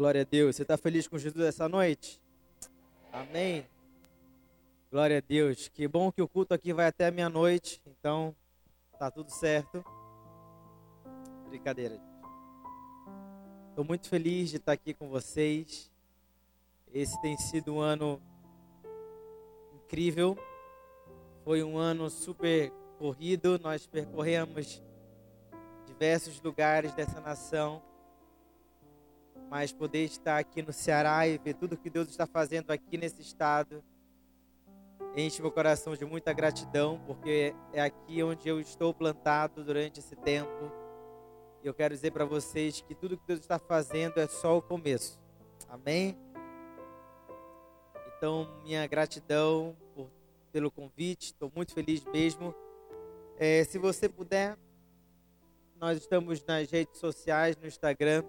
Glória a Deus. Você está feliz com Jesus essa noite? Amém. Glória a Deus. Que bom que o culto aqui vai até meia-noite. Então, tá tudo certo. Brincadeira. Estou muito feliz de estar aqui com vocês. Esse tem sido um ano incrível. Foi um ano super corrido. Nós percorremos diversos lugares dessa nação mas poder estar aqui no Ceará e ver tudo que Deus está fazendo aqui nesse estado enche meu coração de muita gratidão, porque é aqui onde eu estou plantado durante esse tempo. E eu quero dizer para vocês que tudo que Deus está fazendo é só o começo. Amém? Então, minha gratidão por, pelo convite, estou muito feliz mesmo. É, se você puder, nós estamos nas redes sociais, no Instagram,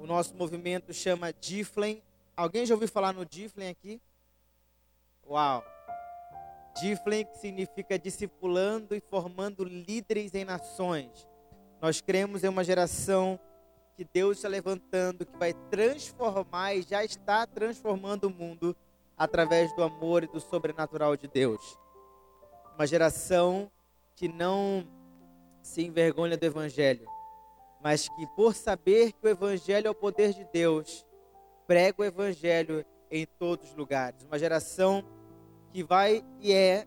o nosso movimento chama Diflem. Alguém já ouviu falar no Diflem aqui? Uau! Que significa discipulando e formando líderes em nações. Nós cremos em uma geração que Deus está levantando, que vai transformar e já está transformando o mundo através do amor e do sobrenatural de Deus. Uma geração que não se envergonha do Evangelho, mas que por saber que o Evangelho é o poder de Deus, prega o Evangelho em todos os lugares. Uma geração que vai e é,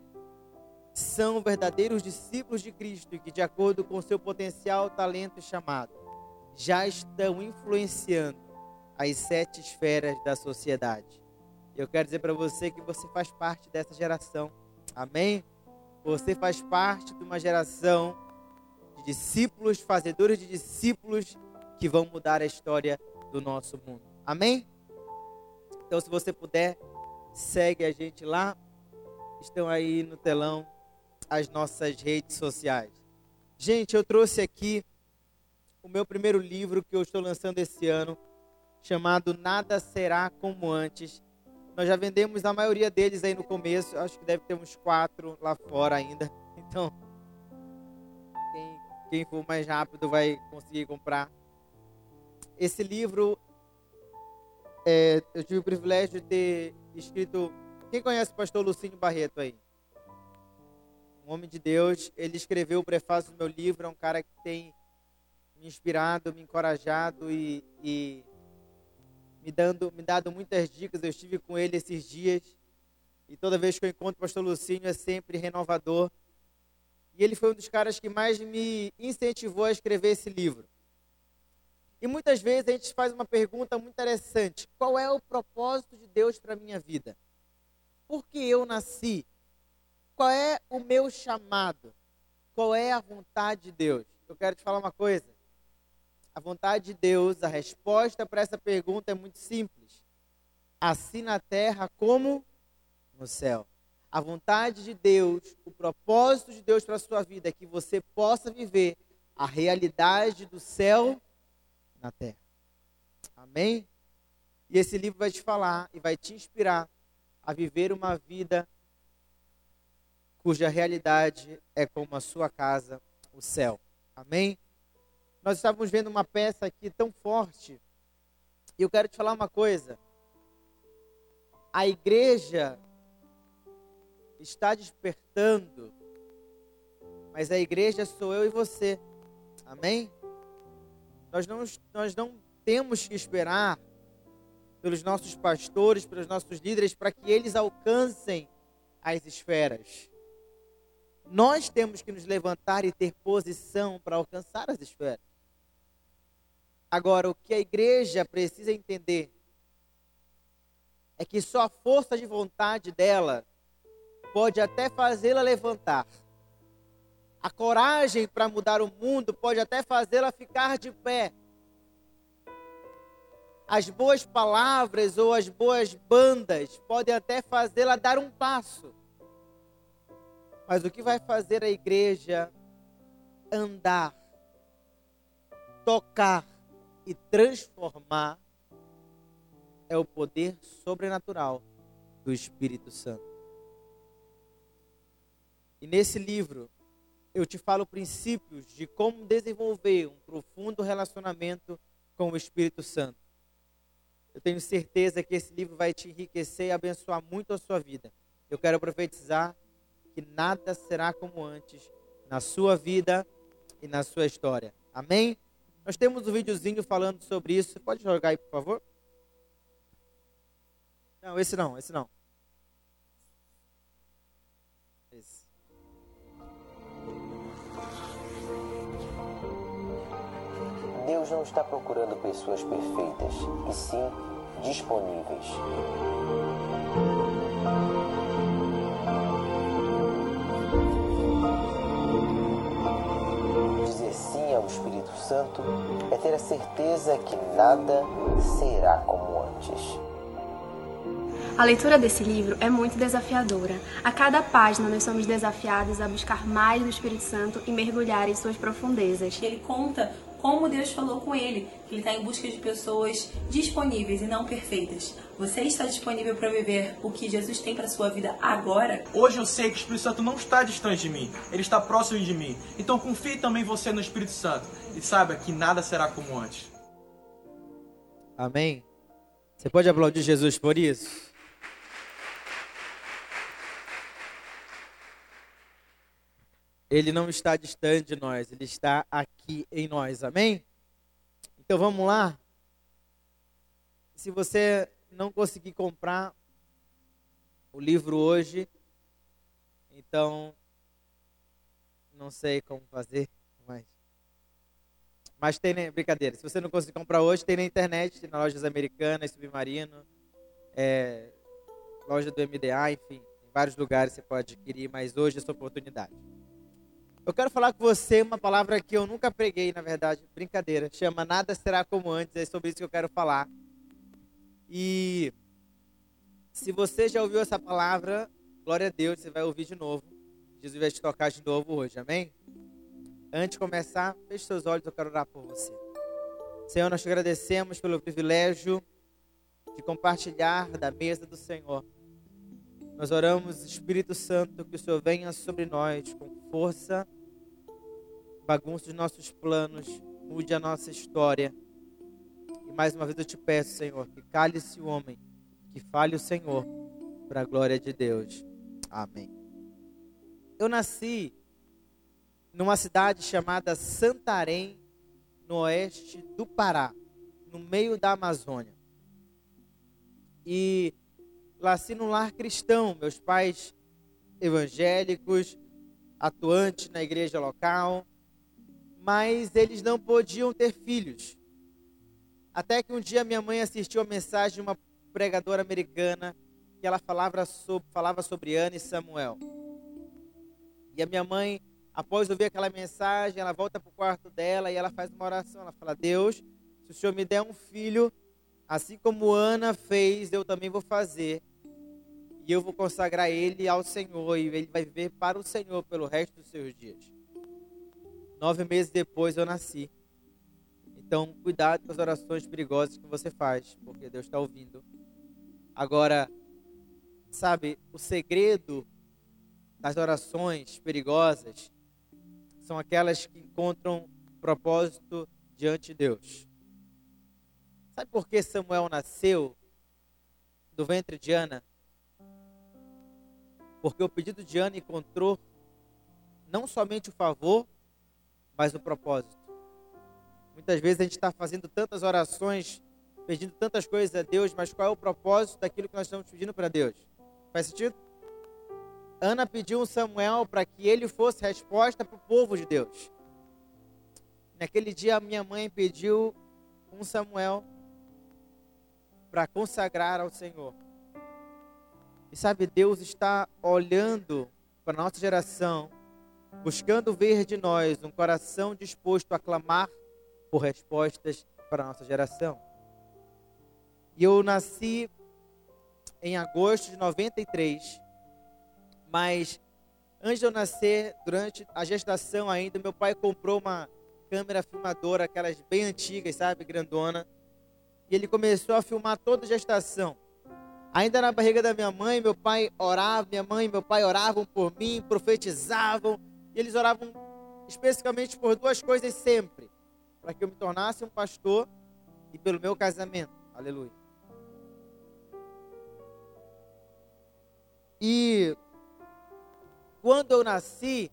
são verdadeiros discípulos de Cristo e que, de acordo com seu potencial, talento e chamado, já estão influenciando as sete esferas da sociedade. Eu quero dizer para você que você faz parte dessa geração. Amém? Você faz parte de uma geração discípulos, fazedores de discípulos que vão mudar a história do nosso mundo. Amém? Então, se você puder, segue a gente lá. Estão aí no telão as nossas redes sociais. Gente, eu trouxe aqui o meu primeiro livro que eu estou lançando esse ano, chamado Nada Será Como Antes. Nós já vendemos a maioria deles aí no começo, acho que deve ter uns quatro lá fora ainda. Então, quem for mais rápido vai conseguir comprar. Esse livro, é, eu tive o privilégio de ter escrito. Quem conhece o pastor Lucinho Barreto aí? Um homem de Deus. Ele escreveu o prefácio do meu livro. É um cara que tem me inspirado, me encorajado e, e me, dando, me dado muitas dicas. Eu estive com ele esses dias. E toda vez que eu encontro o pastor Lucinho é sempre renovador. E ele foi um dos caras que mais me incentivou a escrever esse livro. E muitas vezes a gente faz uma pergunta muito interessante: qual é o propósito de Deus para a minha vida? Por que eu nasci? Qual é o meu chamado? Qual é a vontade de Deus? Eu quero te falar uma coisa. A vontade de Deus, a resposta para essa pergunta é muito simples. Assim na terra como no céu. A vontade de Deus, o propósito de Deus para a sua vida é que você possa viver a realidade do céu na terra. Amém? E esse livro vai te falar e vai te inspirar a viver uma vida cuja realidade é como a sua casa, o céu. Amém? Nós estávamos vendo uma peça aqui tão forte. E eu quero te falar uma coisa. A igreja está despertando, mas a igreja sou eu e você. Amém? Nós não, nós não temos que esperar pelos nossos pastores, pelos nossos líderes, para que eles alcancem as esferas. Nós temos que nos levantar e ter posição para alcançar as esferas. Agora, o que a igreja precisa entender é que só a força de vontade dela pode até fazê-la levantar. A coragem para mudar o mundo pode até fazê-la ficar de pé. As boas palavras ou as boas bandas podem até fazê-la dar um passo. Mas o que vai fazer a igreja andar, tocar e transformar é o poder sobrenatural do Espírito Santo. E nesse livro, eu te falo princípios de como desenvolver um profundo relacionamento com o Espírito Santo. Eu tenho certeza que esse livro vai te enriquecer e abençoar muito a sua vida. Eu quero profetizar que nada será como antes na sua vida e na sua história. Amém? Nós temos um videozinho falando sobre isso. Pode jogar aí, por favor? Não, esse não, esse não. Deus não está procurando pessoas perfeitas, e sim disponíveis. Dizer sim ao Espírito Santo é ter a certeza que nada será como antes. A leitura desse livro é muito desafiadora. A cada página nós somos desafiados a buscar mais do Espírito Santo e mergulhar em suas profundezas. Ele conta como Deus falou com ele, que ele está em busca de pessoas disponíveis e não perfeitas. Você está disponível para viver o que Jesus tem para sua vida agora? Hoje eu sei que o Espírito Santo não está distante de mim, ele está próximo de mim. Então confie também você no Espírito Santo e saiba que nada será como antes. Amém? Você pode aplaudir Jesus por isso? Ele não está distante de nós, ele está aqui em nós. Amém? Então vamos lá. Se você não conseguir comprar o livro hoje, então não sei como fazer, mas mas tem, brincadeira. Se você não conseguir comprar hoje, tem na internet, tem nas lojas americanas, Submarino, é, loja do MDA, enfim, em vários lugares você pode adquirir, mas hoje é sua oportunidade. Eu quero falar com você uma palavra que eu nunca preguei, na verdade, brincadeira. Chama Nada Será Como Antes, é sobre isso que eu quero falar. E se você já ouviu essa palavra, glória a Deus, você vai ouvir de novo. Jesus vai te tocar de novo hoje, amém? Antes de começar, feche seus olhos, eu quero orar por você. Senhor, nós te agradecemos pelo privilégio de compartilhar da mesa do Senhor. Nós oramos, Espírito Santo, que o Senhor venha sobre nós com força, bagunça os nossos planos, mude a nossa história. E mais uma vez eu te peço, Senhor, que cale-se o homem, que fale o Senhor, para a glória de Deus. Amém. Eu nasci numa cidade chamada Santarém, no oeste do Pará, no meio da Amazônia. E nasci num lar cristão, meus pais evangélicos, atuantes na igreja local, mas eles não podiam ter filhos. Até que um dia minha mãe assistiu a mensagem de uma pregadora americana que ela falava sobre, falava sobre Ana e Samuel. E a minha mãe, após ouvir aquela mensagem, ela volta para o quarto dela e ela faz uma oração. Ela fala: Deus, se o Senhor me der um filho, assim como Ana fez, eu também vou fazer e eu vou consagrar ele ao Senhor e ele vai viver para o Senhor pelo resto dos seus dias. Nove meses depois eu nasci. Então, cuidado com as orações perigosas que você faz, porque Deus está ouvindo. Agora, sabe, o segredo das orações perigosas são aquelas que encontram propósito diante de Deus. Sabe por que Samuel nasceu do ventre de Ana? Porque o pedido de Ana encontrou não somente o favor, mas o propósito. Muitas vezes a gente está fazendo tantas orações, pedindo tantas coisas a Deus, mas qual é o propósito daquilo que nós estamos pedindo para Deus? Faz sentido? Ana pediu um Samuel para que ele fosse resposta para o povo de Deus. Naquele dia, a minha mãe pediu um Samuel para consagrar ao Senhor. E sabe, Deus está olhando para a nossa geração, buscando ver de nós um coração disposto a clamar por respostas para a nossa geração. E eu nasci em agosto de 93, mas antes de eu nascer, durante a gestação ainda, meu pai comprou uma câmera filmadora, aquelas bem antigas, sabe, grandona, e ele começou a filmar toda a gestação. Ainda na barriga da minha mãe, meu pai orava, minha mãe e meu pai oravam por mim, profetizavam, e eles oravam especificamente por duas coisas sempre: para que eu me tornasse um pastor e pelo meu casamento. Aleluia. E quando eu nasci,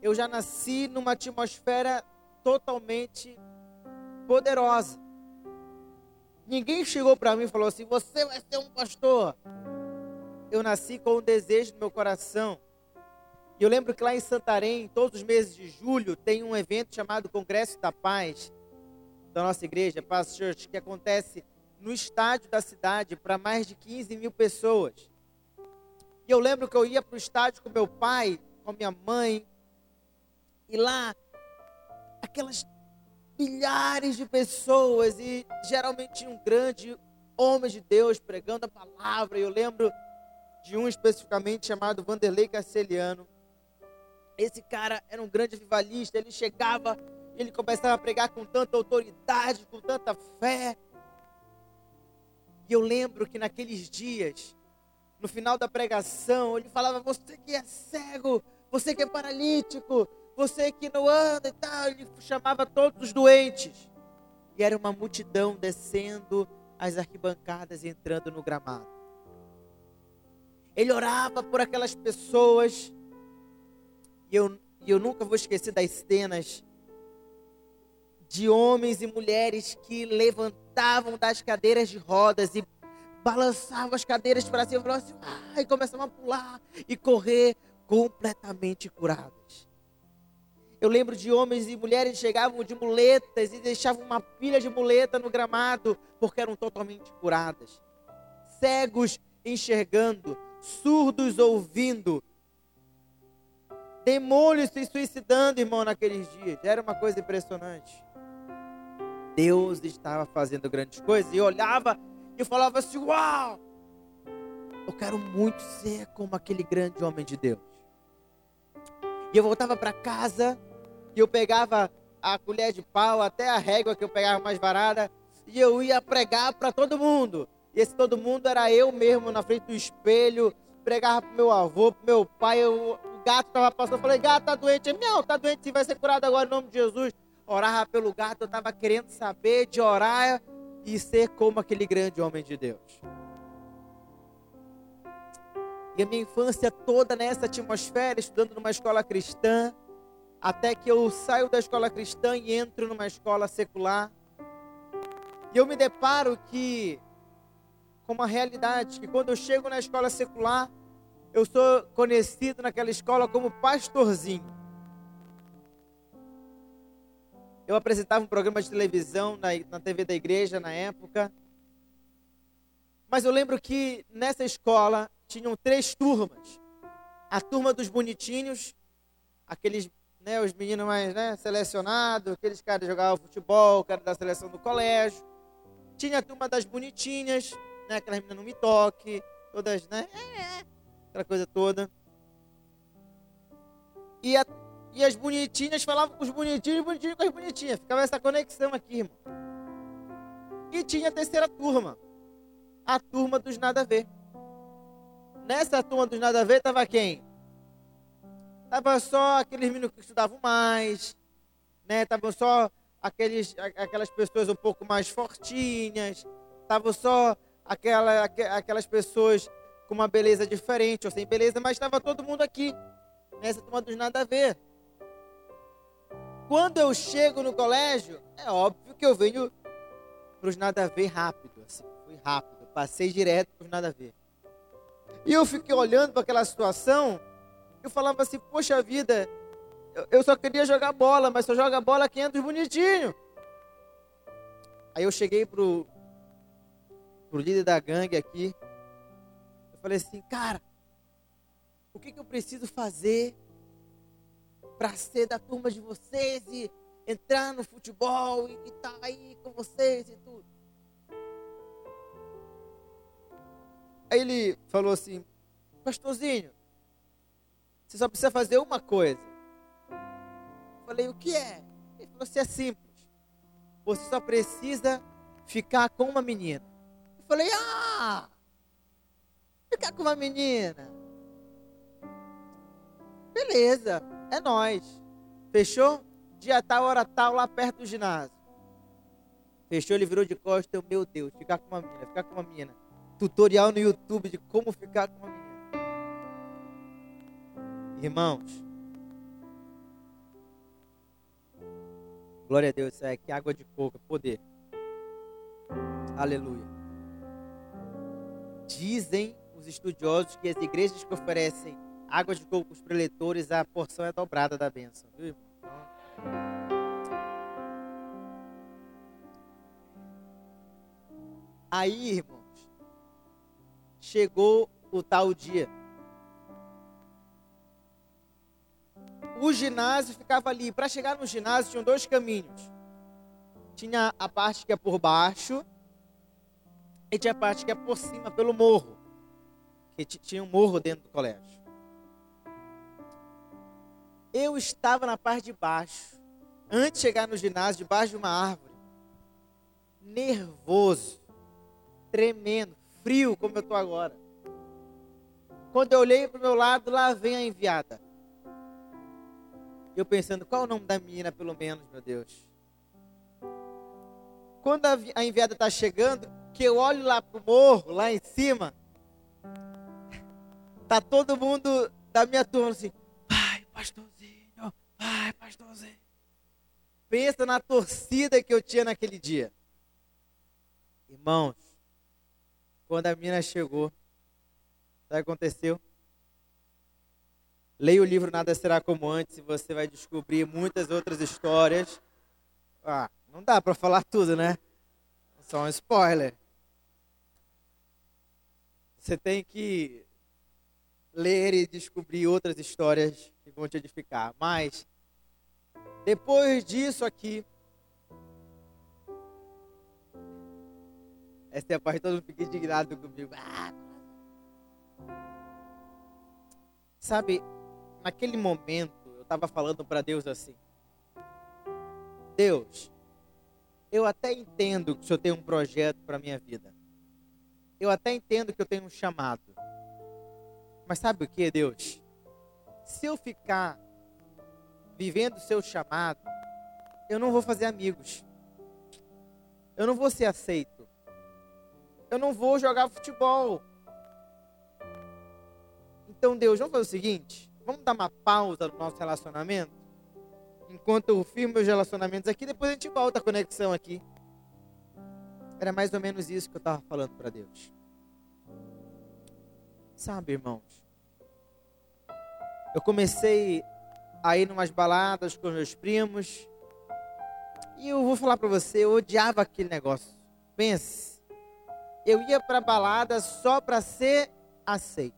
eu já nasci numa atmosfera totalmente poderosa. Ninguém chegou para mim e falou assim: Você vai ser um pastor. Eu nasci com um desejo no meu coração. Eu lembro que lá em Santarém, todos os meses de julho, tem um evento chamado Congresso da Paz, da nossa igreja, Paz Church, que acontece no estádio da cidade para mais de 15 mil pessoas. E eu lembro que eu ia para o estádio com meu pai, com minha mãe, e lá, aquelas milhares de pessoas, e geralmente um grande homem de Deus pregando a palavra. Eu lembro de um especificamente chamado Vanderlei Carceliano. Esse cara era um grande vivalista, ele chegava, ele começava a pregar com tanta autoridade, com tanta fé. E eu lembro que naqueles dias, no final da pregação, ele falava: Você que é cego, você que é paralítico, você que não anda e tal. Ele chamava todos os doentes. E era uma multidão descendo as arquibancadas e entrando no gramado. Ele orava por aquelas pessoas. E eu, eu nunca vou esquecer das cenas de homens e mulheres que levantavam das cadeiras de rodas e balançavam as cadeiras para cima e assim, ah, e começavam a pular e correr completamente curadas. Eu lembro de homens e mulheres que chegavam de muletas e deixavam uma pilha de muleta no gramado porque eram totalmente curadas. Cegos enxergando, surdos ouvindo. Demônios se suicidando, irmão, naqueles dias. Era uma coisa impressionante. Deus estava fazendo grandes coisas e eu olhava e falava assim: Uau! Eu quero muito ser como aquele grande homem de Deus. E eu voltava para casa e eu pegava a colher de pau, até a régua que eu pegava mais varada, e eu ia pregar para todo mundo. E esse todo mundo era eu mesmo na frente do espelho, pregava pro meu avô, pro meu pai, eu, gato estava passando, eu falei, gato tá doente, não, tá doente, vai ser curado agora em nome de Jesus. Orava pelo gato, eu estava querendo saber de orar e ser como aquele grande homem de Deus. E a minha infância toda nessa atmosfera, estudando numa escola cristã, até que eu saio da escola cristã e entro numa escola secular. E eu me deparo que com uma realidade que quando eu chego na escola secular, eu sou conhecido naquela escola como pastorzinho. Eu apresentava um programa de televisão na, na TV da igreja na época. Mas eu lembro que nessa escola tinham três turmas. A turma dos bonitinhos, aqueles né, os meninos mais né, selecionados, aqueles caras que jogavam futebol, cara da seleção do colégio. Tinha a turma das bonitinhas, né, aquelas meninas não me toque, todas, né, é, é, aquela coisa toda. E, a, e as bonitinhas falavam com os bonitinhos os bonitinhos com as bonitinhas. Ficava essa conexão aqui, irmão. E tinha a terceira turma, a turma dos nada a ver. Nessa turma dos nada a ver estava quem? Tava só aqueles meninos que estudavam mais, né? Estavam só aqueles, aquelas pessoas um pouco mais fortinhas, estavam só aquela, aquelas pessoas com uma beleza diferente ou sem beleza, mas estava todo mundo aqui, nessa turma dos nada a ver. Quando eu chego no colégio, é óbvio que eu venho para os nada a ver rápido, assim, fui rápido, passei direto para os nada a ver. E eu fiquei olhando para aquela situação eu falava assim, poxa vida, eu só queria jogar bola, mas só joga bola quem entra bonitinho. Aí eu cheguei pro, pro líder da gangue aqui. Falei assim, cara, o que, que eu preciso fazer para ser da turma de vocês e entrar no futebol e estar tá aí com vocês e tudo? Aí ele falou assim, pastorzinho, você só precisa fazer uma coisa. Eu falei, o que é? Ele falou assim, é simples. Você só precisa ficar com uma menina. Eu falei, ah! Ficar com uma menina. Beleza, é nós. Fechou? Dia tal, hora tal, lá perto do ginásio. Fechou, ele virou de costas. Eu, meu Deus, ficar com uma menina, ficar com uma menina. Tutorial no YouTube de como ficar com uma menina. Irmãos, glória a Deus, isso é que água de coco, é poder. Aleluia. Dizem os estudiosos que as igrejas que oferecem água de coco para preletores, a porção é dobrada da bênção, viu, irmão? Aí, irmãos, chegou o tal dia. O ginásio ficava ali. Para chegar no ginásio tinham dois caminhos. Tinha a parte que é por baixo e tinha a parte que é por cima, pelo morro. Que tinha um morro dentro do colégio. Eu estava na parte de baixo. Antes de chegar no ginásio, debaixo de uma árvore. Nervoso tremendo, frio como eu estou agora. Quando eu olhei para o meu lado, lá vem a enviada. Eu pensando, qual é o nome da menina, pelo menos, meu Deus? Quando a enviada está chegando, que eu olho lá para o morro, lá em cima, tá todo mundo da minha turma assim, vai, pastorzinho, vai, pastorzinho. Pensa na torcida que eu tinha naquele dia. Irmãos, quando a menina chegou, sabe o que aconteceu? Leia o livro Nada Será Como Antes e você vai descobrir muitas outras histórias. Ah, não dá para falar tudo, né? Só um spoiler. Você tem que ler e descobrir outras histórias que vão te edificar. Mas, depois disso aqui, Essa é a parte todo mundo fica indignado comigo. Ah, Sabe, naquele momento, eu estava falando para Deus assim: Deus, eu até entendo que o Senhor tem um projeto para minha vida. Eu até entendo que eu tenho um chamado. Mas sabe o que, Deus? Se eu ficar vivendo o seu chamado, eu não vou fazer amigos. Eu não vou ser aceito eu não vou jogar futebol. Então, Deus, vamos fazer o seguinte: vamos dar uma pausa no nosso relacionamento, enquanto eu firmo meus relacionamentos aqui, depois a gente volta a conexão aqui. Era mais ou menos isso que eu estava falando para Deus. Sabe, irmãos, eu comecei a ir umas baladas com meus primos, e eu vou falar para você, eu odiava aquele negócio. Pense, eu ia para balada só para ser aceito.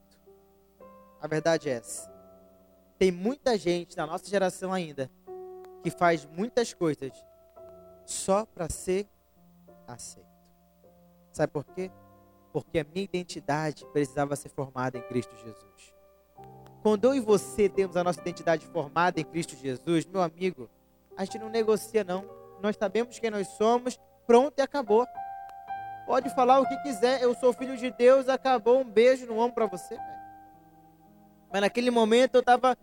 A verdade é essa. Tem muita gente na nossa geração ainda que faz muitas coisas só para ser aceito. Sabe por quê? Porque a minha identidade precisava ser formada em Cristo Jesus. Quando eu e você temos a nossa identidade formada em Cristo Jesus, meu amigo, a gente não negocia não. Nós sabemos quem nós somos, pronto e acabou. Pode falar o que quiser, eu sou filho de Deus, acabou, um beijo no ombro para você. Mas naquele momento eu tava,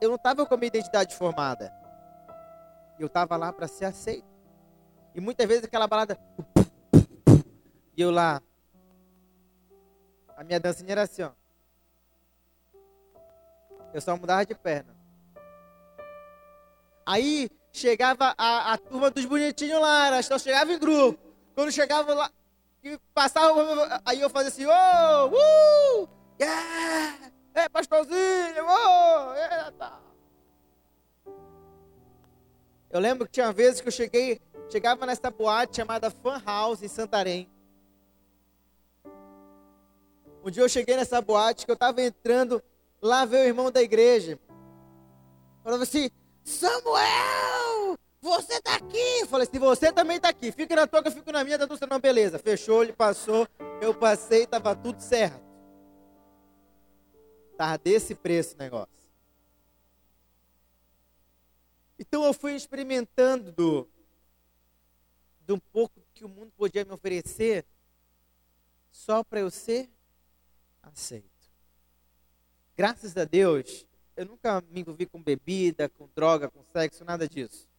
eu não estava com a minha identidade formada. Eu estava lá para ser aceito. E muitas vezes aquela balada, e eu lá, a minha dancinha era assim, ó. Eu só mudava de perna. Aí chegava a, a turma dos bonitinhos lá, só chegava em grupo. Quando chegava lá, e passava, aí eu fazia assim, oh, uh, yeah, é pastorzinho, oh, eita. Eu lembro que tinha vezes que eu cheguei, chegava nessa boate chamada Fan House em Santarém. Um dia eu cheguei nessa boate que eu estava entrando, lá veio o irmão da igreja. Falava assim, Samuel, você tá aqui. Eu falei assim, você também tá aqui. Fica na eu fico na minha, tá tudo certo. Não, beleza. Fechou, ele passou, eu passei, tava tudo certo. Tava desse preço o negócio. Então eu fui experimentando do, um pouco que o mundo podia me oferecer só para eu ser aceito. Graças a Deus, eu nunca me envolvi com bebida, com droga, com sexo, nada disso.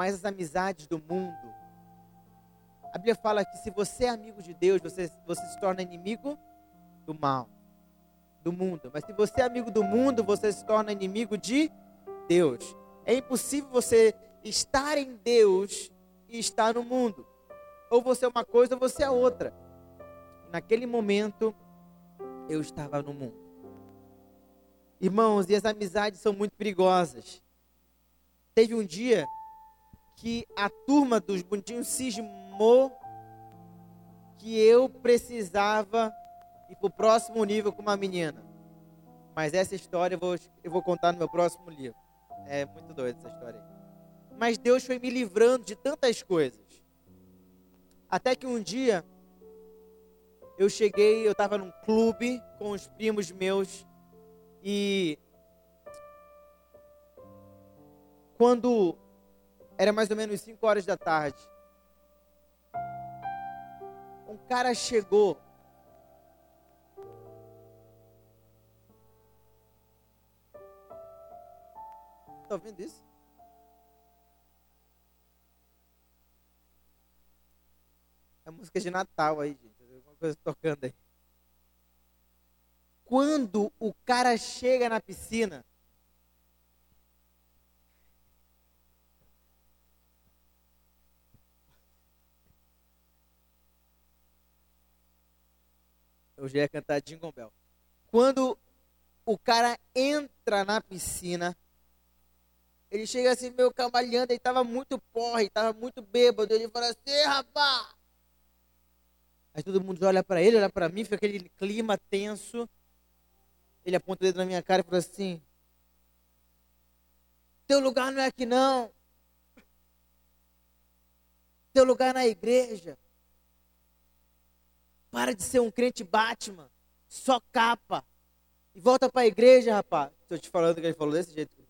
mas as amizades do mundo. A Bíblia fala que se você é amigo de Deus, você, você se torna inimigo do mal, do mundo. Mas se você é amigo do mundo, você se torna inimigo de Deus. É impossível você estar em Deus e estar no mundo. Ou você é uma coisa ou você é outra. Naquele momento, eu estava no mundo. Irmãos, e as amizades são muito perigosas. Teve um dia que a turma dos bonitinhos cismou que eu precisava ir para o próximo nível com uma menina. Mas essa história eu vou, eu vou contar no meu próximo livro. É muito doida essa história aí. Mas Deus foi me livrando de tantas coisas. Até que um dia eu cheguei, eu estava num clube com os primos meus e quando era mais ou menos 5 horas da tarde, um cara chegou Tá ouvindo isso? É música de Natal aí, gente. Coisa tocando aí. Quando o cara chega na piscina, Eu já ia cantar Jingle Bell. Quando o cara entra na piscina, ele chega assim, meio cambaleando, ele tava muito porre, tava muito bêbado. Ele fala assim, rapaz! Aí todo mundo olha para ele, olha para mim, fica aquele clima tenso. Ele aponta o dedo na minha cara e fala assim: Teu lugar não é aqui não. Teu lugar é na igreja. Para de ser um crente Batman, só capa. E volta para a igreja, rapaz. Estou te falando que ele falou desse jeito.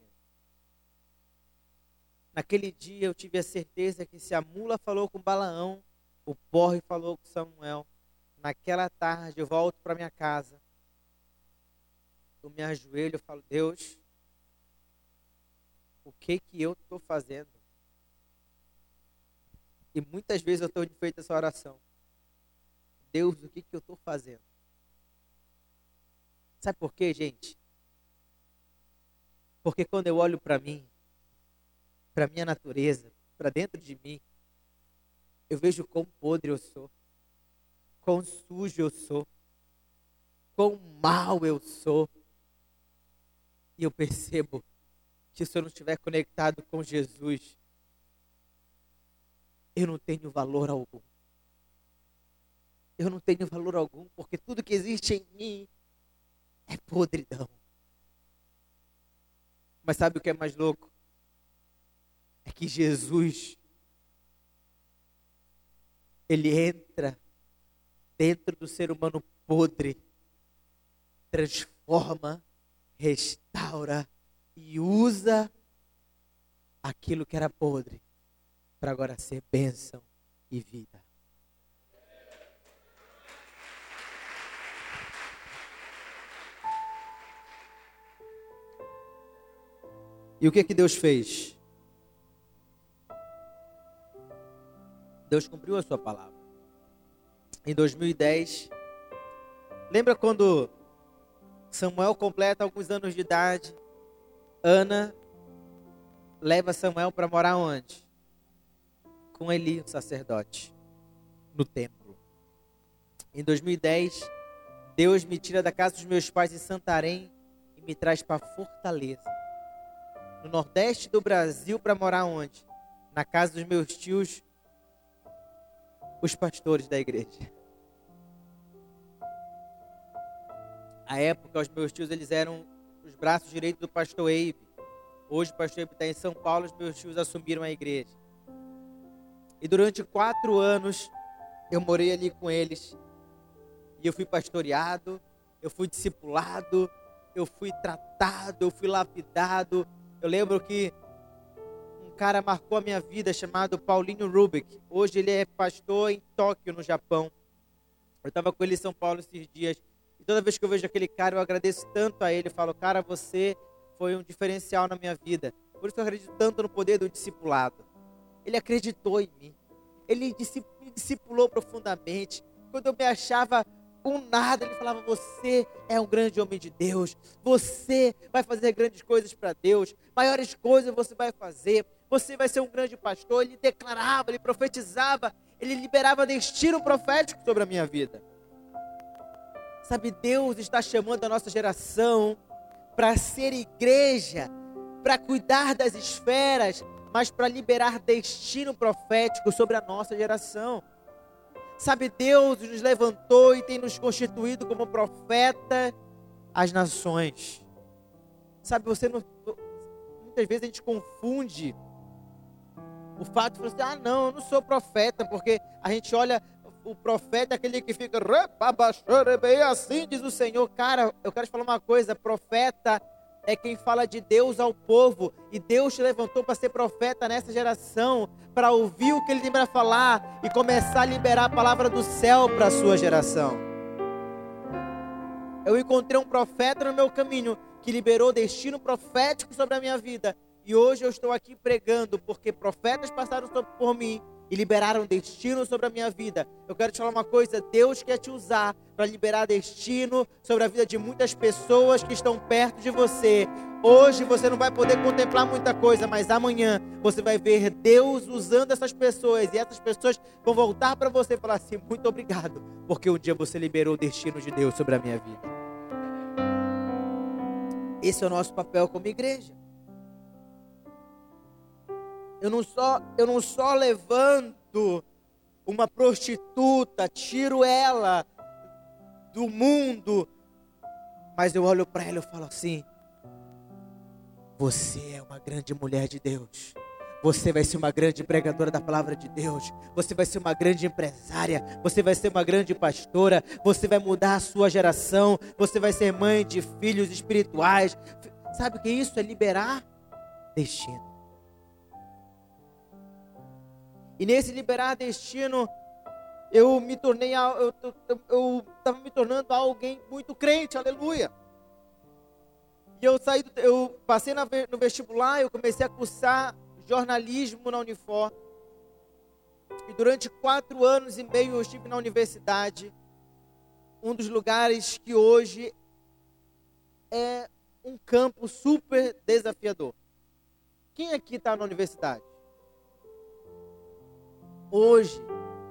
Naquele dia eu tive a certeza que se a mula falou com Balaão, o porre falou com Samuel. Naquela tarde eu volto para minha casa. Eu me ajoelho e falo, Deus, o que que eu estou fazendo? E muitas vezes eu estou feito essa oração. Deus, o que, que eu estou fazendo? Sabe por quê, gente? Porque quando eu olho para mim, para minha natureza, para dentro de mim, eu vejo quão podre eu sou, quão sujo eu sou, quão mal eu sou. E eu percebo que se eu não estiver conectado com Jesus, eu não tenho valor algum eu não tenho valor algum, porque tudo que existe em mim é podridão. Mas sabe o que é mais louco? É que Jesus, ele entra dentro do ser humano podre, transforma, restaura e usa aquilo que era podre para agora ser bênção e vida. E o que que Deus fez? Deus cumpriu a sua palavra. Em 2010, lembra quando Samuel completa alguns anos de idade? Ana leva Samuel para morar onde? Com Eli, o sacerdote, no templo. Em 2010, Deus me tira da casa dos meus pais em Santarém e me traz para Fortaleza no Nordeste do Brasil para morar onde? Na casa dos meus tios, os pastores da igreja. A época, os meus tios eles eram os braços direitos do pastor Eibe. Hoje o pastor Eibe está em São Paulo, os meus tios assumiram a igreja. E durante quatro anos eu morei ali com eles. E eu fui pastoreado, eu fui discipulado, eu fui tratado, eu fui lapidado, eu lembro que cara marcou a minha vida chamado Paulinho Rubik. Hoje ele é pastor em Tóquio, no Japão. Eu estava com ele em São Paulo esses dias. E toda vez que eu vejo aquele cara, eu agradeço tanto a ele. Eu falo, cara, você foi um diferencial na minha vida. Por isso eu acredito tanto no poder do discipulado. Ele acreditou em mim. Ele me discipulou profundamente. Quando eu me achava um nada, ele falava: Você é um grande homem de Deus. Você vai fazer grandes coisas para Deus. Maiores coisas você vai fazer. Você vai ser um grande pastor. Ele declarava, ele profetizava, ele liberava destino profético sobre a minha vida. Sabe, Deus está chamando a nossa geração para ser igreja, para cuidar das esferas, mas para liberar destino profético sobre a nossa geração. Sabe, Deus nos levantou e tem nos constituído como profeta às nações. Sabe, você não, muitas vezes a gente confunde o fato de falar assim, ah, não, eu não sou profeta, porque a gente olha o profeta, aquele que fica assim, diz o Senhor. Cara, eu quero te falar uma coisa: profeta é quem fala de Deus ao povo. E Deus te levantou para ser profeta nessa geração, para ouvir o que ele tem para falar e começar a liberar a palavra do céu para a sua geração. Eu encontrei um profeta no meu caminho que liberou destino profético sobre a minha vida. E hoje eu estou aqui pregando porque profetas passaram por mim e liberaram destino sobre a minha vida. Eu quero te falar uma coisa: Deus quer te usar para liberar destino sobre a vida de muitas pessoas que estão perto de você. Hoje você não vai poder contemplar muita coisa, mas amanhã você vai ver Deus usando essas pessoas e essas pessoas vão voltar para você e falar assim: muito obrigado, porque um dia você liberou o destino de Deus sobre a minha vida. Esse é o nosso papel como igreja. Eu não só, eu não só levanto uma prostituta, tiro ela do mundo, mas eu olho para ela e falo assim: Você é uma grande mulher de Deus. Você vai ser uma grande pregadora da palavra de Deus. Você vai ser uma grande empresária. Você vai ser uma grande pastora. Você vai mudar a sua geração. Você vai ser mãe de filhos espirituais. Sabe o que é isso? É liberar destino. E nesse liberar destino, eu me tornei, eu estava me tornando alguém muito crente, aleluia. E eu saí, eu passei no vestibular, eu comecei a cursar jornalismo na Unifor. E durante quatro anos e meio eu estive na universidade, um dos lugares que hoje é um campo super desafiador. Quem aqui está na universidade? Hoje,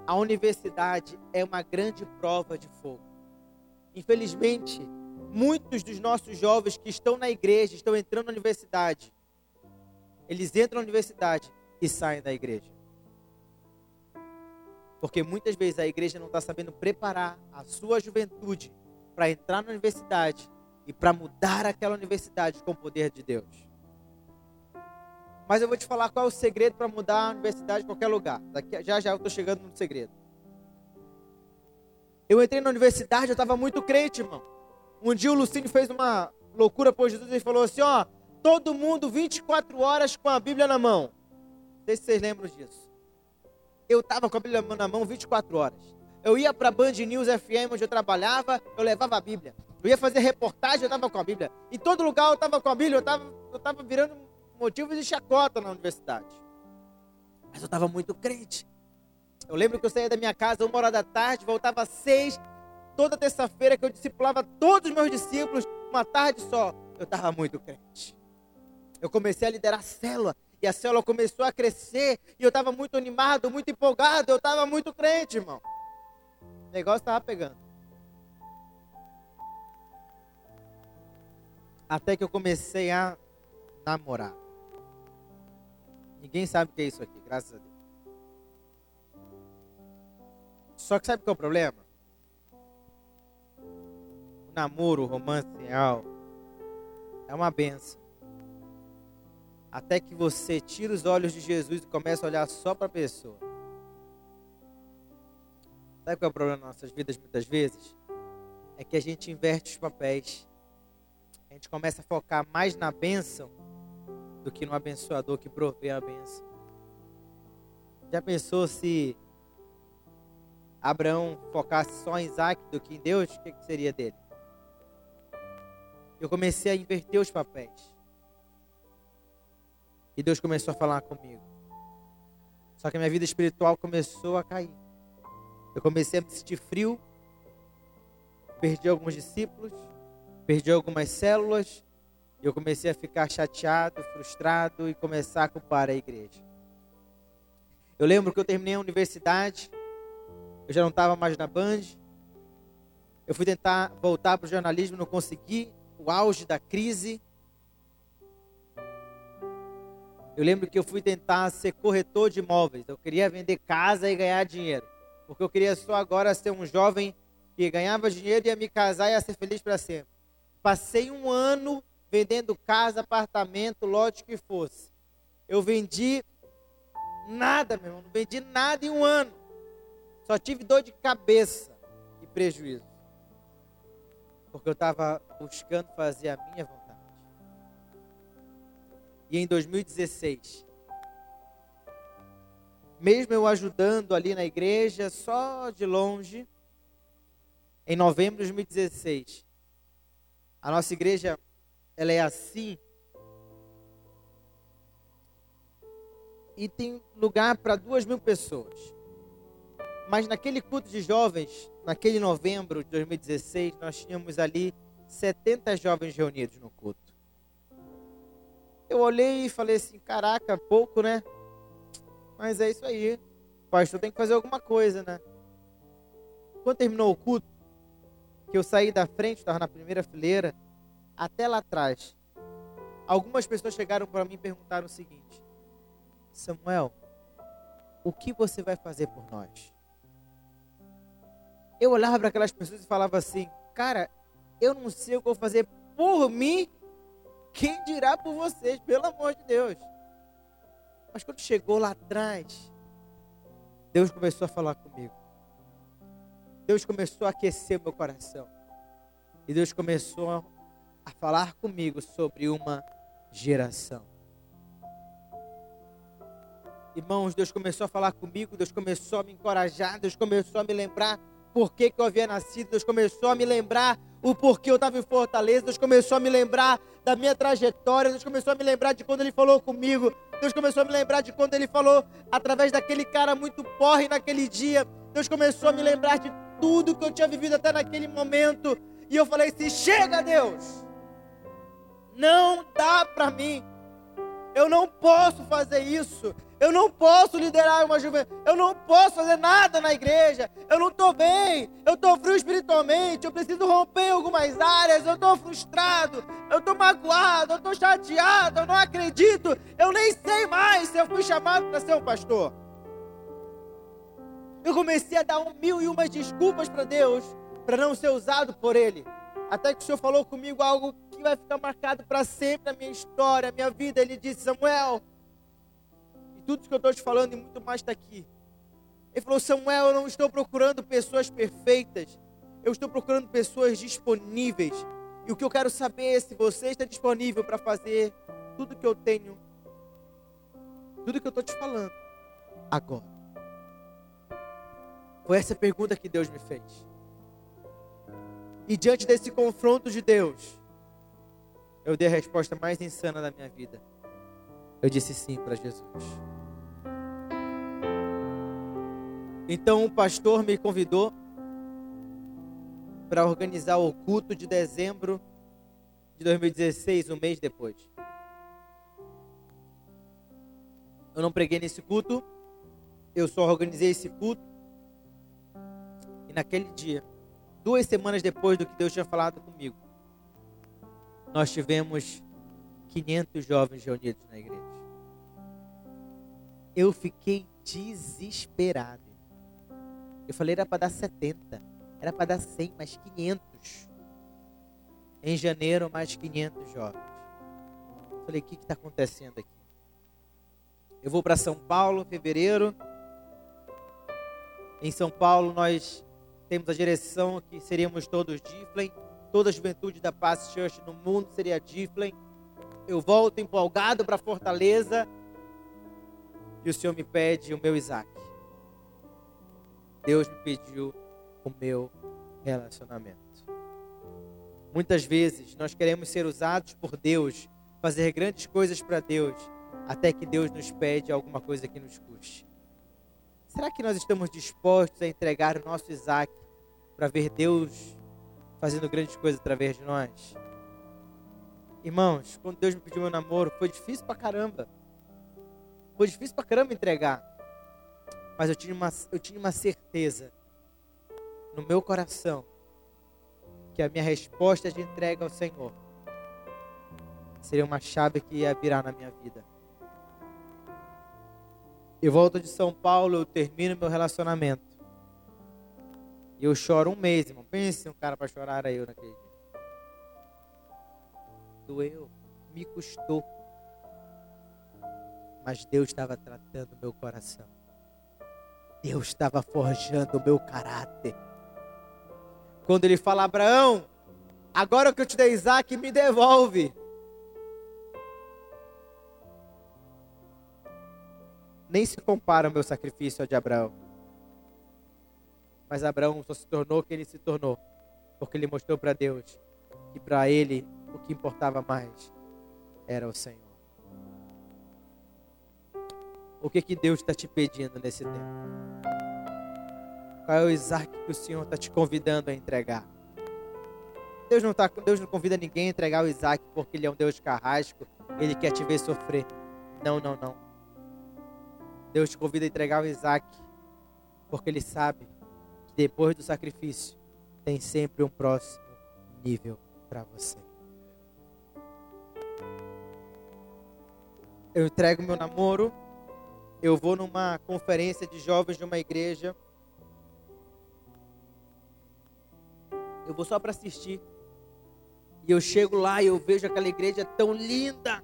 a universidade é uma grande prova de fogo. Infelizmente, muitos dos nossos jovens que estão na igreja, estão entrando na universidade, eles entram na universidade e saem da igreja. Porque muitas vezes a igreja não está sabendo preparar a sua juventude para entrar na universidade e para mudar aquela universidade com o poder de Deus. Mas eu vou te falar qual é o segredo para mudar a universidade em qualquer lugar. Daqui, já já eu estou chegando no segredo. Eu entrei na universidade, eu estava muito crente, irmão. Um dia o Lucínio fez uma loucura por Jesus e falou assim: ó, todo mundo 24 horas com a Bíblia na mão. Não sei se vocês lembram disso. Eu estava com a Bíblia na mão 24 horas. Eu ia para a Band News FM, onde eu trabalhava, eu levava a Bíblia. Eu ia fazer reportagem, eu estava com a Bíblia. Em todo lugar eu estava com a Bíblia, eu estava eu tava virando motivos de chacota na universidade. Mas eu estava muito crente. Eu lembro que eu saía da minha casa uma hora da tarde, voltava às seis, toda terça-feira que eu discipulava todos os meus discípulos, uma tarde só. Eu estava muito crente. Eu comecei a liderar a célula, e a célula começou a crescer, e eu estava muito animado, muito empolgado, eu estava muito crente, irmão. O negócio estava pegando. Até que eu comecei a namorar. Ninguém sabe o que é isso aqui, graças a Deus. Só que sabe qual é o problema? O namoro, o romance real é uma benção. Até que você tira os olhos de Jesus e começa a olhar só para a pessoa. Sabe qual é o problema nas nossas vidas muitas vezes? É que a gente inverte os papéis. A gente começa a focar mais na bênção do que no abençoador que provê a benção. Já pensou se Abraão focasse só em Isaac do que em Deus? O que, que seria dele? Eu comecei a inverter os papéis. E Deus começou a falar comigo. Só que a minha vida espiritual começou a cair. Eu comecei a me sentir frio, perdi alguns discípulos, perdi algumas células, e eu comecei a ficar chateado, frustrado e começar a culpar a igreja. Eu lembro que eu terminei a universidade, eu já não estava mais na Band, eu fui tentar voltar para o jornalismo, não consegui, o auge da crise. Eu lembro que eu fui tentar ser corretor de imóveis, eu queria vender casa e ganhar dinheiro, porque eu queria só agora ser um jovem que ganhava dinheiro, ia me casar e ia ser feliz para sempre. Passei um ano vendendo casa, apartamento, lote que fosse. Eu vendi nada, meu irmão, não vendi nada em um ano. Só tive dor de cabeça e prejuízo. Porque eu estava buscando fazer a minha vontade. E em 2016, mesmo eu ajudando ali na igreja, só de longe, em novembro de 2016, a nossa igreja ela é assim. E tem lugar para duas mil pessoas. Mas naquele culto de jovens, naquele novembro de 2016, nós tínhamos ali 70 jovens reunidos no culto. Eu olhei e falei assim: caraca, pouco, né? Mas é isso aí. O pastor tem que fazer alguma coisa, né? Quando terminou o culto, que eu saí da frente, estava na primeira fileira, até lá atrás, algumas pessoas chegaram para mim e perguntaram o seguinte: Samuel, o que você vai fazer por nós? Eu olhava para aquelas pessoas e falava assim: Cara, eu não sei o que vou fazer por mim, quem dirá por vocês, pelo amor de Deus. Mas quando chegou lá atrás, Deus começou a falar comigo. Deus começou a aquecer meu coração. E Deus começou a falar comigo sobre uma geração. Irmãos, Deus começou a falar comigo, Deus começou a me encorajar, Deus começou a me lembrar por que eu havia nascido, Deus começou a me lembrar o porquê eu estava em Fortaleza, Deus começou a me lembrar da minha trajetória, Deus começou a me lembrar de quando Ele falou comigo, Deus começou a me lembrar de quando Ele falou através daquele cara muito porre naquele dia, Deus começou a me lembrar de tudo que eu tinha vivido até naquele momento, e eu falei assim: chega, Deus! Não dá para mim. Eu não posso fazer isso. Eu não posso liderar uma juventude. Eu não posso fazer nada na igreja. Eu não estou bem. Eu estou frio espiritualmente. Eu preciso romper algumas áreas. Eu estou frustrado. Eu estou magoado. Eu estou chateado. Eu não acredito. Eu nem sei mais se eu fui chamado para ser um pastor. Eu comecei a dar um mil e umas desculpas para Deus para não ser usado por Ele. Até que o Senhor falou comigo algo que vai ficar marcado para sempre na minha história, na minha vida. Ele disse: Samuel, e tudo que eu estou te falando e muito mais está aqui. Ele falou: Samuel, eu não estou procurando pessoas perfeitas, eu estou procurando pessoas disponíveis. E o que eu quero saber é se você está disponível para fazer tudo que eu tenho, tudo que eu estou te falando agora. Foi essa pergunta que Deus me fez. E diante desse confronto de Deus, eu dei a resposta mais insana da minha vida. Eu disse sim para Jesus. Então o pastor me convidou para organizar o culto de dezembro de 2016, um mês depois. Eu não preguei nesse culto, eu só organizei esse culto. E naquele dia, duas semanas depois do que Deus tinha falado comigo, nós tivemos 500 jovens reunidos na igreja. Eu fiquei desesperado. Eu falei, era para dar 70, era para dar 100, mais 500. Em janeiro, mais 500 jovens. Eu falei, o que está acontecendo aqui? Eu vou para São Paulo em fevereiro. Em São Paulo, nós temos a direção que seríamos todos Difflin, toda a juventude da Paz Church no mundo seria Difflin. Eu volto empolgado para Fortaleza e o Senhor me pede o meu Isaac. Deus me pediu o meu relacionamento. Muitas vezes nós queremos ser usados por Deus, fazer grandes coisas para Deus, até que Deus nos pede alguma coisa que nos custe. Será que nós estamos dispostos a entregar o nosso Isaac para ver Deus fazendo grandes coisas através de nós? Irmãos, quando Deus me pediu meu namoro, foi difícil pra caramba. Foi difícil pra caramba entregar. Mas eu tinha uma, eu tinha uma certeza no meu coração que a minha resposta de entrega ao Senhor seria uma chave que ia virar na minha vida. Eu volto de São Paulo, eu termino meu relacionamento. E eu choro um mês, irmão. Pense um cara para chorar aí eu naquele dia. Doeu, me custou. Mas Deus estava tratando meu coração. Deus estava forjando o meu caráter. Quando ele fala, Abraão, agora que eu te dei Isaac, me devolve. nem se compara o meu sacrifício ao de Abraão. Mas Abraão só se tornou quem ele se tornou, porque ele mostrou para Deus que para ele o que importava mais era o Senhor. O que que Deus está te pedindo nesse tempo? Qual é o Isaac que o Senhor está te convidando a entregar? Deus não, tá, Deus não convida ninguém a entregar o Isaac porque ele é um Deus carrasco, ele quer te ver sofrer. Não, não, não. Deus te convida a entregar o Isaac, porque Ele sabe que depois do sacrifício tem sempre um próximo nível para você. Eu entrego meu namoro, eu vou numa conferência de jovens de uma igreja. Eu vou só para assistir. E eu chego lá e eu vejo aquela igreja tão linda,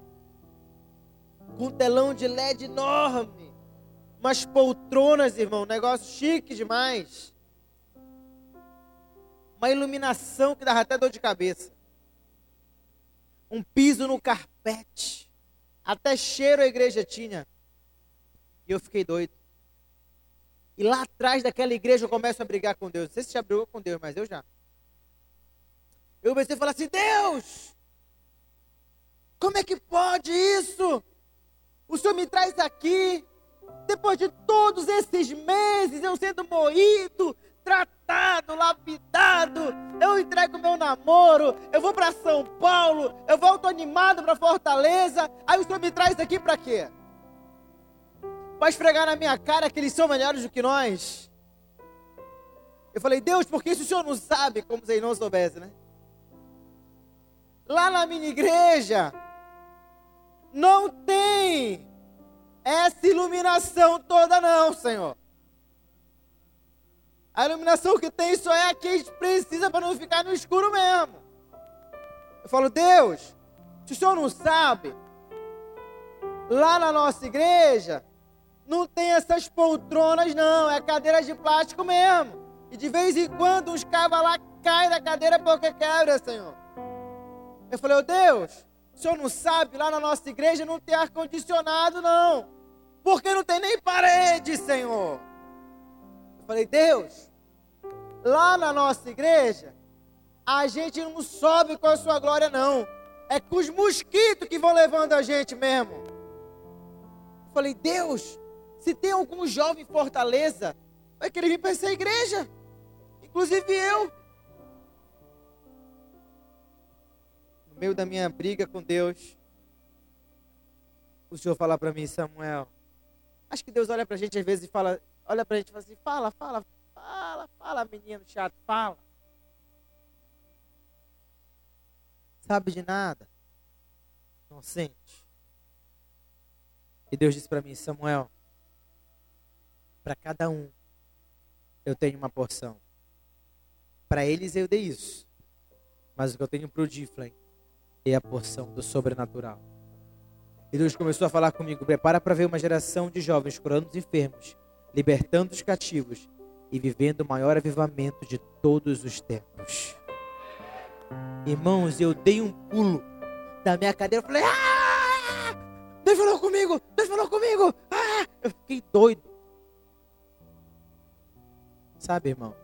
com um telão de LED enorme umas poltronas, irmão, um negócio chique demais. Uma iluminação que dava até dor de cabeça. Um piso no carpete. Até cheiro a igreja tinha. E eu fiquei doido. E lá atrás daquela igreja eu começo a brigar com Deus. Não sei se já brigou com Deus, mas eu já. Eu comecei a falar assim: Deus, como é que pode isso? O Senhor me traz aqui, depois de todos esses meses eu sendo moído, tratado, lapidado, eu entrego meu namoro, eu vou para São Paulo, eu volto animado para Fortaleza, aí o Senhor me traz aqui para quê? Para esfregar na minha cara que eles são melhores do que nós? Eu falei, Deus, porque isso o Senhor não sabe, como se ele não soubesse, né? Lá na minha igreja, não tem essa iluminação toda, não, Senhor. A iluminação que tem só é a que a gente precisa para não ficar no escuro mesmo. Eu falo, Deus, se o Senhor não sabe, lá na nossa igreja, não tem essas poltronas, não, é cadeira de plástico mesmo. E de vez em quando uns cabas lá caem da cadeira porque quebra, Senhor. Eu falei, oh, Deus, o Senhor não sabe, lá na nossa igreja não tem ar-condicionado, não porque não tem nem parede, Senhor. Falei, Deus, lá na nossa igreja, a gente não sobe com a sua glória, não. É com os mosquitos que vão levando a gente mesmo. Falei, Deus, se tem algum jovem em Fortaleza, vai querer vir para essa igreja. Inclusive eu. No meio da minha briga com Deus, o Senhor fala para mim, Samuel, Acho que Deus olha pra gente às vezes e fala, olha pra gente e fala assim, fala, fala, fala, fala, menino chato, fala. Sabe de nada. Não sente. E Deus disse para mim, Samuel, para cada um eu tenho uma porção. Para eles eu dei isso. Mas o que eu tenho para o Diflen é a porção do sobrenatural. E Deus começou a falar comigo: prepara para ver uma geração de jovens curando os enfermos, libertando os cativos e vivendo o maior avivamento de todos os tempos. Irmãos, eu dei um pulo da minha cadeira, falei: ah! Deus falou comigo, Deus falou comigo, ah! Eu fiquei doido. Sabe, irmão?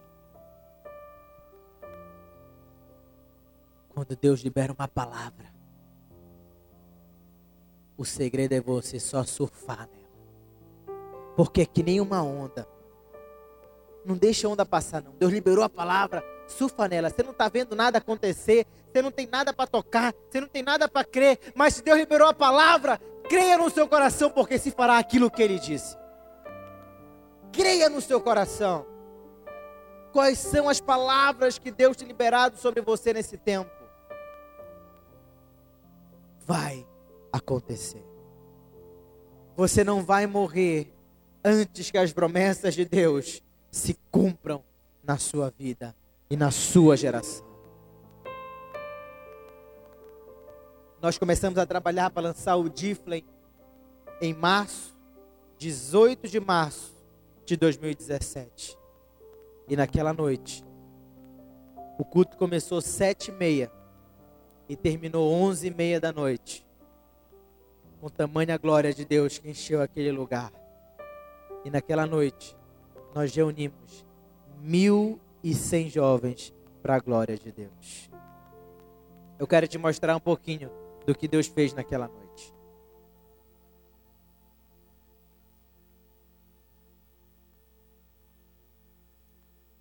Quando Deus libera uma palavra, o segredo é você só surfar nela. Porque é que nem uma onda. Não deixa a onda passar, não. Deus liberou a palavra, surfa nela. Você não está vendo nada acontecer, você não tem nada para tocar, você não tem nada para crer. Mas se Deus liberou a palavra, creia no seu coração, porque se fará aquilo que ele disse. Creia no seu coração. Quais são as palavras que Deus tem liberado sobre você nesse tempo? Vai acontecer. Você não vai morrer antes que as promessas de Deus se cumpram na sua vida e na sua geração. Nós começamos a trabalhar para lançar o Diflem em março, 18 de março de 2017. E naquela noite, o culto começou sete e meia e terminou onze e meia da noite. Com tamanha glória de Deus que encheu aquele lugar. E naquela noite, nós reunimos mil e cem jovens para a glória de Deus. Eu quero te mostrar um pouquinho do que Deus fez naquela noite.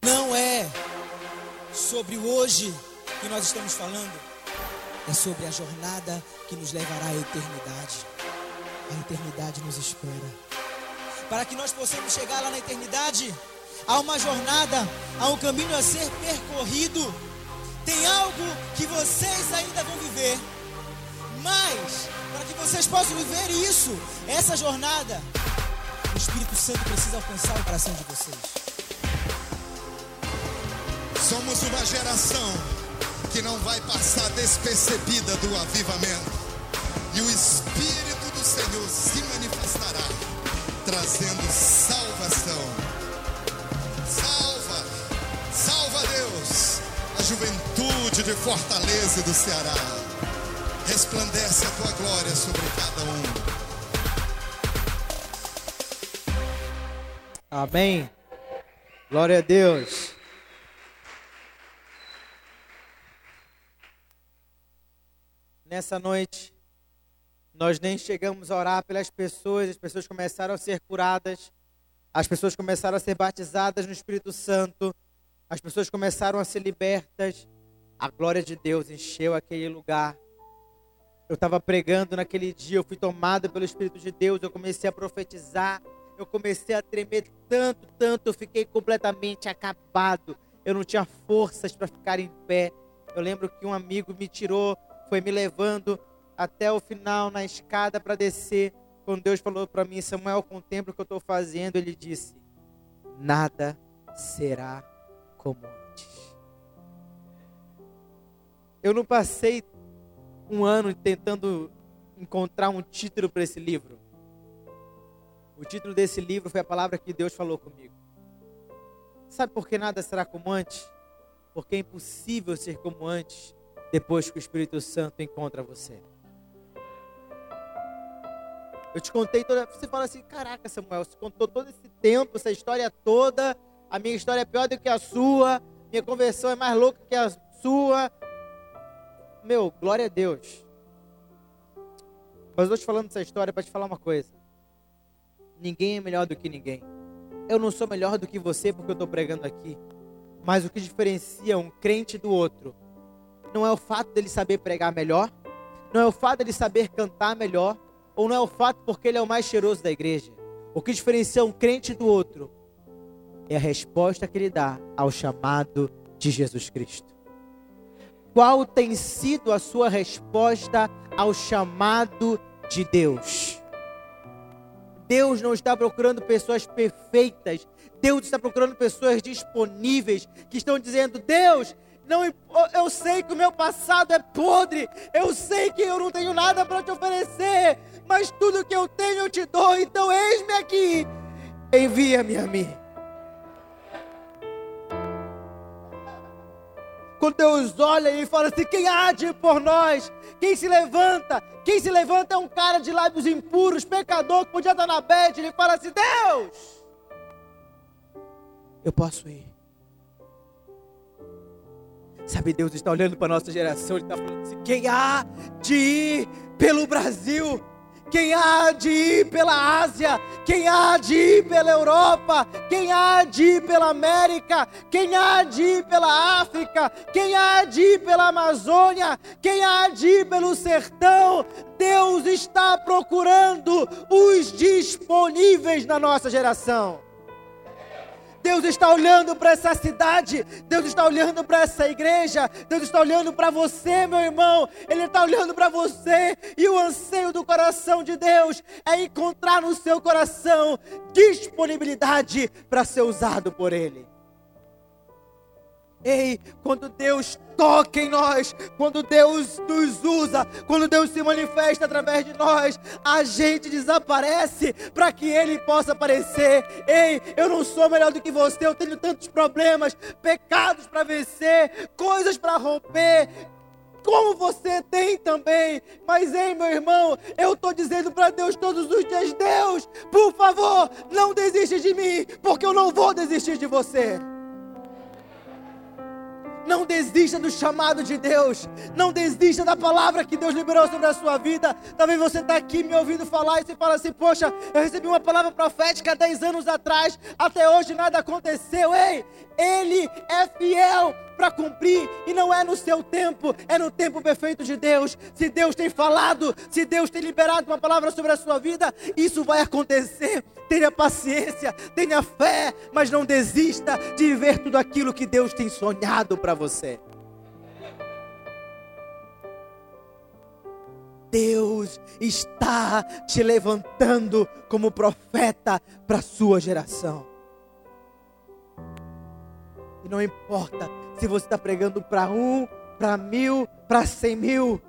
Não é sobre o hoje que nós estamos falando, é sobre a jornada que nos levará à eternidade. A eternidade nos espera. Para que nós possamos chegar lá na eternidade, há uma jornada, há um caminho a ser percorrido. Tem algo que vocês ainda vão viver. Mas, para que vocês possam viver isso, essa jornada, o Espírito Santo precisa alcançar o coração de vocês. Somos uma geração que não vai passar despercebida do avivamento. E o Espírito do Senhor se manifestará, trazendo salvação. Salva, salva Deus, a juventude de Fortaleza e do Ceará. Resplandece a tua glória sobre cada um. Amém. Glória a Deus. Nessa noite, nós nem chegamos a orar pelas pessoas, as pessoas começaram a ser curadas, as pessoas começaram a ser batizadas no Espírito Santo, as pessoas começaram a ser libertas. A glória de Deus encheu aquele lugar. Eu estava pregando naquele dia, eu fui tomado pelo Espírito de Deus, eu comecei a profetizar, eu comecei a tremer tanto, tanto, eu fiquei completamente acabado. Eu não tinha forças para ficar em pé. Eu lembro que um amigo me tirou, foi me levando até o final na escada para descer. Quando Deus falou para mim, Samuel, contempla o que eu estou fazendo, ele disse: Nada será como antes. Eu não passei um ano tentando encontrar um título para esse livro. O título desse livro foi a palavra que Deus falou comigo. Sabe por que nada será como antes? Porque é impossível ser como antes depois que o Espírito Santo encontra você. Eu te contei toda. Você fala assim: caraca, Samuel, você contou todo esse tempo, essa história toda. A minha história é pior do que a sua. Minha conversão é mais louca que a sua. Meu, glória a Deus. Mas eu estou te falando essa história para te falar uma coisa. Ninguém é melhor do que ninguém. Eu não sou melhor do que você porque eu estou pregando aqui. Mas o que diferencia um crente do outro não é o fato dele saber pregar melhor, não é o fato dele saber cantar melhor, ou não é o fato porque ele é o mais cheiroso da igreja. O que diferencia um crente do outro é a resposta que ele dá ao chamado de Jesus Cristo. Qual tem sido a sua resposta ao chamado de Deus? Deus não está procurando pessoas perfeitas. Deus está procurando pessoas disponíveis que estão dizendo: Deus, não, eu sei que o meu passado é podre. Eu sei que eu não tenho nada para te oferecer. Mas tudo que eu tenho eu te dou. Então eis-me aqui. Envia-me a mim. Quando Deus olha e fala assim: quem há de ir por nós? Quem se levanta? Quem se levanta é um cara de lábios impuros, pecador, que podia estar na bed. Ele fala assim: Deus, eu posso ir. Sabe, Deus está olhando para a nossa geração, Ele está falando assim: quem há de ir pelo Brasil? Quem há de ir pela Ásia? Quem há de ir pela Europa? Quem há de ir pela América? Quem há de ir pela África? Quem há de ir pela Amazônia? Quem há de ir pelo sertão? Deus está procurando os disponíveis na nossa geração. Deus está olhando para essa cidade, Deus está olhando para essa igreja, Deus está olhando para você, meu irmão, Ele está olhando para você, e o anseio do coração de Deus é encontrar no seu coração disponibilidade para ser usado por Ele. Ei, quando Deus toca em nós, quando Deus nos usa, quando Deus se manifesta através de nós, a gente desaparece para que Ele possa aparecer. Ei, eu não sou melhor do que você, eu tenho tantos problemas, pecados para vencer, coisas para romper, como você tem também. Mas, ei, meu irmão, eu estou dizendo para Deus todos os dias: Deus, por favor, não desiste de mim, porque eu não vou desistir de você. Não desista do chamado de Deus. Não desista da palavra que Deus liberou sobre a sua vida. Talvez você está aqui me ouvindo falar e você fala assim: Poxa, eu recebi uma palavra profética 10 anos atrás. Até hoje nada aconteceu. Ei, Ele é fiel para cumprir e não é no seu tempo, é no tempo perfeito de Deus. Se Deus tem falado, se Deus tem liberado uma palavra sobre a sua vida, isso vai acontecer. Tenha paciência, tenha fé, mas não desista de viver tudo aquilo que Deus tem sonhado para você. Deus está te levantando como profeta para a sua geração. Não importa se você está pregando para um, para mil, para cem mil.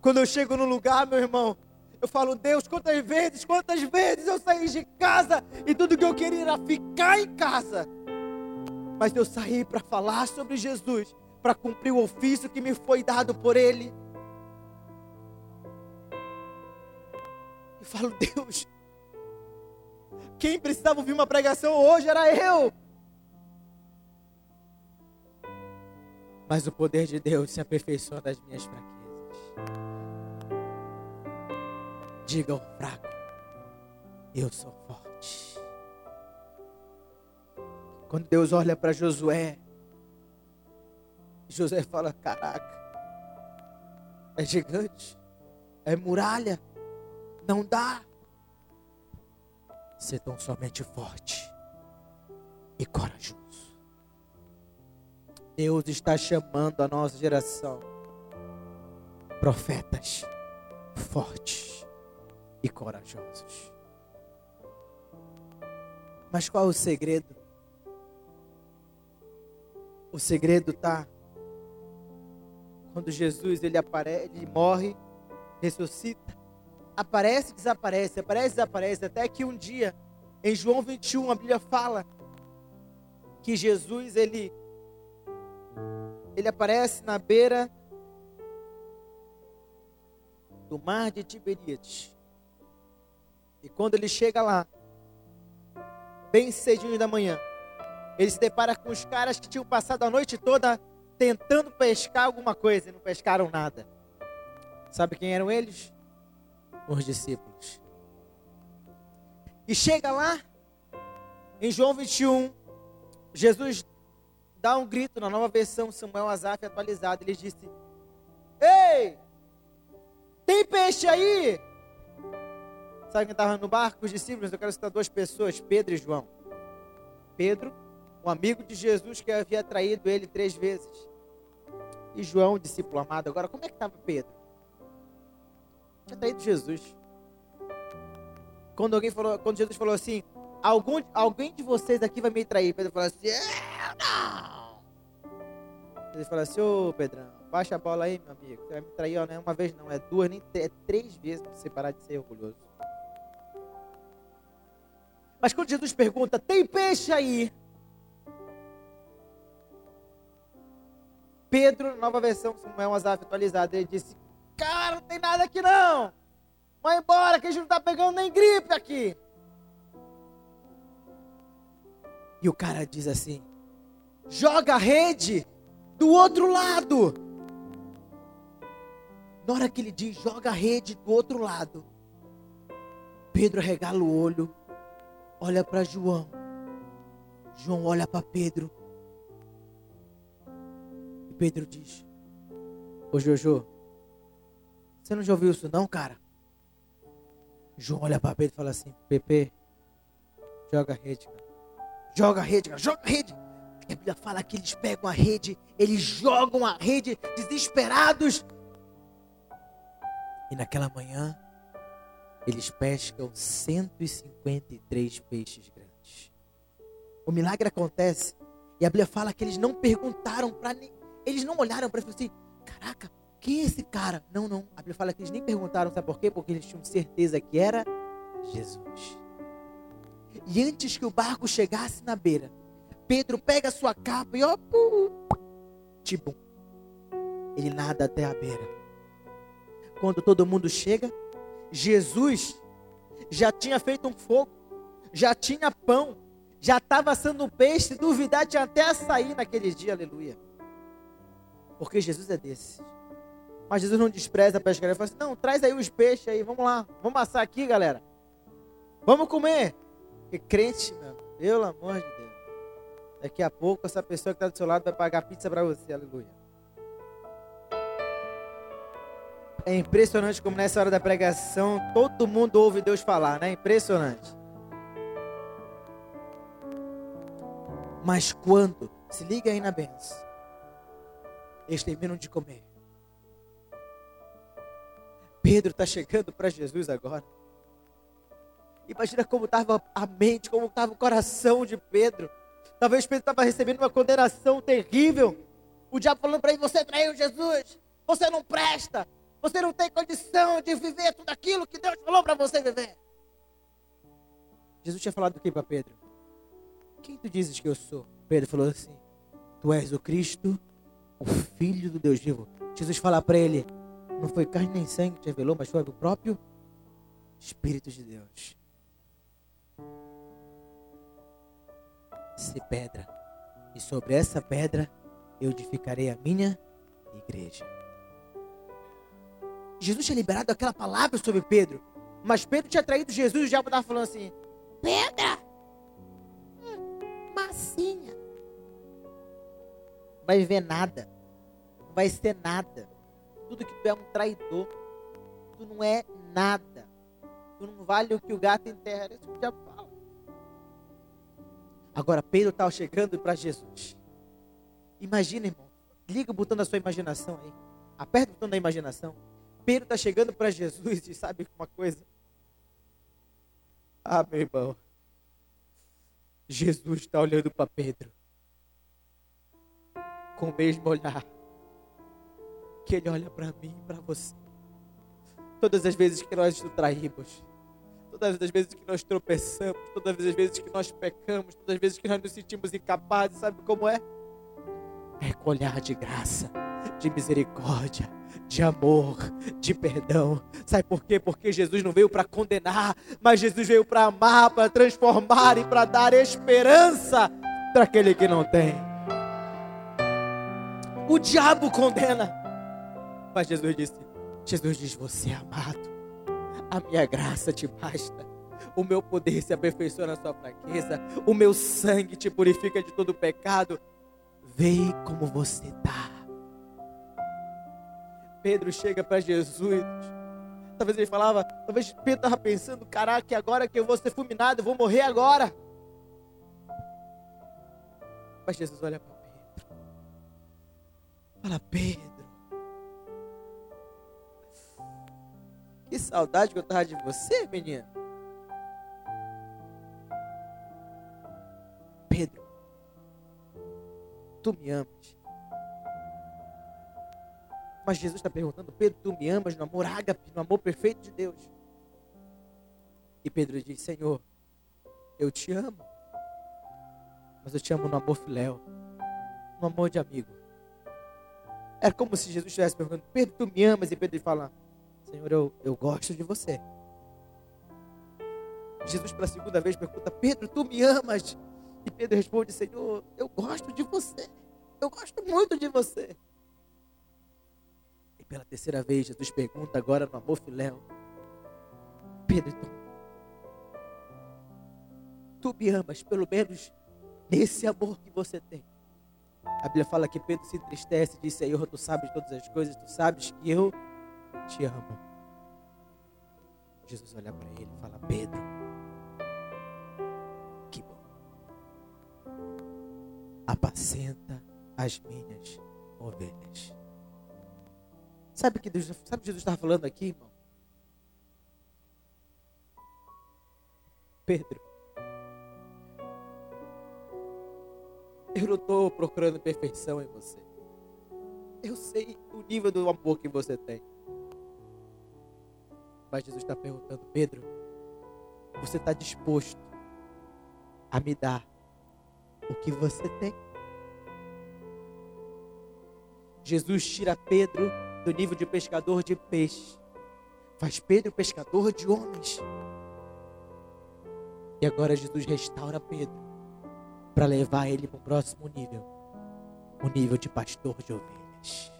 Quando eu chego no lugar, meu irmão, eu falo, Deus, quantas vezes, quantas vezes eu saí de casa e tudo que eu queria era ficar em casa. Mas eu saí para falar sobre Jesus, para cumprir o ofício que me foi dado por Ele. E falo, Deus, quem precisava ouvir uma pregação hoje era eu. Mas o poder de Deus se aperfeiçoa das minhas fraquezas. Diga ao fraco, eu sou forte. Quando Deus olha para Josué, Josué fala: Caraca, é gigante, é muralha, não dá. Ser tão somente forte e corajoso. Deus está chamando a nossa geração profetas fortes e corajosos. Mas qual é o segredo? O segredo está quando Jesus ele aparece, ele morre, ressuscita, aparece, desaparece, aparece, desaparece, até que um dia em João 21 a Bíblia fala que Jesus ele ele aparece na beira do mar de Tiberíades. E quando ele chega lá, bem cedinho da manhã, ele se depara com os caras que tinham passado a noite toda tentando pescar alguma coisa e não pescaram nada. Sabe quem eram eles? Os discípulos. E chega lá, em João 21, Jesus dá um grito na nova versão Samuel Azaf atualizada. Ele disse: Ei, tem peixe aí? Sabe quem estava no barco? Os discípulos. Eu quero citar duas pessoas: Pedro e João. Pedro, um amigo de Jesus que havia traído ele três vezes. E João, discípulo amado. Agora, como é que estava Pedro? Tinha traído Jesus. Quando, alguém falou, quando Jesus falou assim: Algum, alguém de vocês aqui vai me trair. Pedro falou assim: Eu não. Ele fala assim, ô Pedrão, baixa a bola aí, meu amigo. Você vai me trair, ó, não é uma vez, não, é duas, nem é três vezes para você parar de ser orgulhoso. Mas quando Jesus pergunta, tem peixe aí? Pedro, nova versão, Samuel Azaf atualizada, ele disse, cara, não tem nada aqui não. Vai embora, que a gente não está pegando nem gripe aqui. E o cara diz assim, joga a rede do outro lado. Na hora que ele diz, joga a rede do outro lado, Pedro regala o olho, olha para João. João olha para Pedro. E Pedro diz: Ô Jojo, você não já ouviu isso não, cara? João olha para Pedro e fala assim: Pepe, joga a rede, cara. Joga a rede, cara. Joga a rede. A Bíblia fala que eles pegam a rede, eles jogam a rede desesperados. E naquela manhã, eles pescam 153 peixes grandes. O milagre acontece e a Bíblia fala que eles não perguntaram para eles não olharam para ele assim: "Caraca, quem é esse cara?" Não, não. A Bíblia fala que eles nem perguntaram, sabe por quê? Porque eles tinham certeza que era Jesus. E antes que o barco chegasse na beira, Pedro pega a sua capa e ó, tipo, ele nada até a beira. Quando todo mundo chega, Jesus já tinha feito um fogo, já tinha pão, já estava assando peixe, duvidar tinha até açaí naquele dia, aleluia. Porque Jesus é desse. Mas Jesus não despreza a pescaria. Ele fala assim: não, traz aí os peixes aí, vamos lá, vamos assar aqui, galera. Vamos comer. Porque crente, meu, pelo amor de Deus. Daqui a pouco essa pessoa que está do seu lado vai pagar pizza para você, aleluia. É impressionante como nessa hora da pregação todo mundo ouve Deus falar, né? Impressionante. Mas quando, se liga aí na benção, eles terminam de comer. Pedro está chegando para Jesus agora. Imagina como estava a mente, como estava o coração de Pedro. Talvez Pedro estava recebendo uma condenação terrível. O diabo falando para ele: Você traiu Jesus, você não presta, você não tem condição de viver tudo aquilo que Deus falou para você viver. Jesus tinha falado o que para Pedro? Quem tu dizes que eu sou? Pedro falou assim: Tu és o Cristo, o Filho do Deus vivo. Jesus fala para ele: Não foi carne nem sangue que te revelou, mas foi o próprio Espírito de Deus. Ser pedra, e sobre essa pedra eu edificarei a minha igreja. Jesus tinha liberado aquela palavra sobre Pedro, mas Pedro tinha traído Jesus e o diabo estava falando assim: Pedra, hum, massinha, não vai viver nada, não vai ser nada. Tudo que tu é um traidor, tu não é nada, tu não vale o que o gato enterra. Isso que o diabo. Agora Pedro estava chegando para Jesus. Imagina, irmão. Liga o botão da sua imaginação aí. Aperta o botão da imaginação. Pedro está chegando para Jesus e sabe uma coisa? Ah, meu irmão. Jesus está olhando para Pedro com o mesmo olhar que ele olha para mim e para você. Todas as vezes que nós nos traímos, todas as vezes que nós tropeçamos, todas as vezes que nós pecamos, todas as vezes que nós nos sentimos incapazes, sabe como é? É com olhar de graça, de misericórdia, de amor, de perdão. Sabe por quê? Porque Jesus não veio para condenar, mas Jesus veio para amar, para transformar e para dar esperança para aquele que não tem. O diabo condena, mas Jesus disse: Jesus diz: Você é amado a minha graça te basta. O meu poder se aperfeiçoa na sua fraqueza. O meu sangue te purifica de todo pecado. Vem como você está. Pedro chega para Jesus. Talvez ele falava, talvez Pedro estava pensando: caraca, agora que eu vou ser fulminado, eu vou morrer agora. Mas Jesus olha para Pedro. Fala, Pedro. Que saudade que eu tava de você, menina. Pedro, tu me amas. Mas Jesus está perguntando, Pedro, tu me amas no amor ágape, no amor perfeito de Deus? E Pedro diz, Senhor, eu te amo, mas eu te amo no amor filéu, no amor de amigo. É como se Jesus estivesse perguntando, Pedro, tu me amas? E Pedro fala, Senhor, eu, eu gosto de você. Jesus, pela segunda vez, pergunta: Pedro, tu me amas? E Pedro responde: Senhor, eu gosto de você. Eu gosto muito de você. E pela terceira vez, Jesus pergunta agora no amor filéu: Pedro, então, tu me amas, pelo menos nesse amor que você tem. A Bíblia fala que Pedro se entristece e diz: Senhor, tu sabes todas as coisas, tu sabes que eu te amo. Jesus olha para ele e fala: Pedro, que bom. Apacenta as minhas ovelhas. Sabe que Deus, sabe que Jesus estava falando aqui, irmão? Pedro, eu não estou procurando perfeição em você. Eu sei o nível do amor que você tem. Mas Jesus está perguntando, Pedro, você está disposto a me dar o que você tem? Jesus tira Pedro do nível de pescador de peixe, faz Pedro pescador de homens. E agora Jesus restaura Pedro para levar ele para o próximo nível o nível de pastor de ovelhas.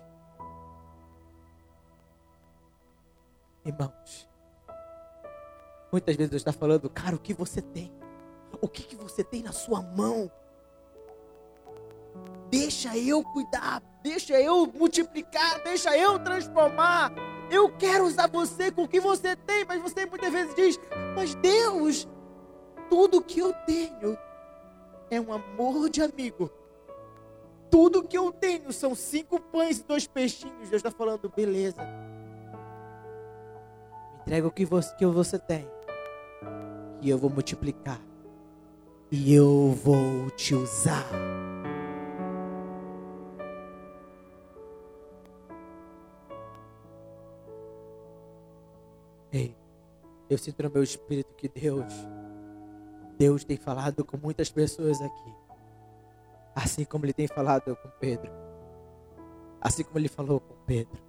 Irmãos, muitas vezes Deus está falando, cara, o que você tem? O que, que você tem na sua mão? Deixa eu cuidar, deixa eu multiplicar, deixa eu transformar. Eu quero usar você com o que você tem, mas você muitas vezes diz: Mas Deus, tudo que eu tenho é um amor de amigo. Tudo que eu tenho são cinco pães e dois peixinhos. Deus está falando, beleza. Entrega o que você, que você tem. E eu vou multiplicar. E eu vou te usar. Ei, eu sinto no meu espírito que Deus Deus tem falado com muitas pessoas aqui. Assim como ele tem falado com Pedro. Assim como ele falou com Pedro.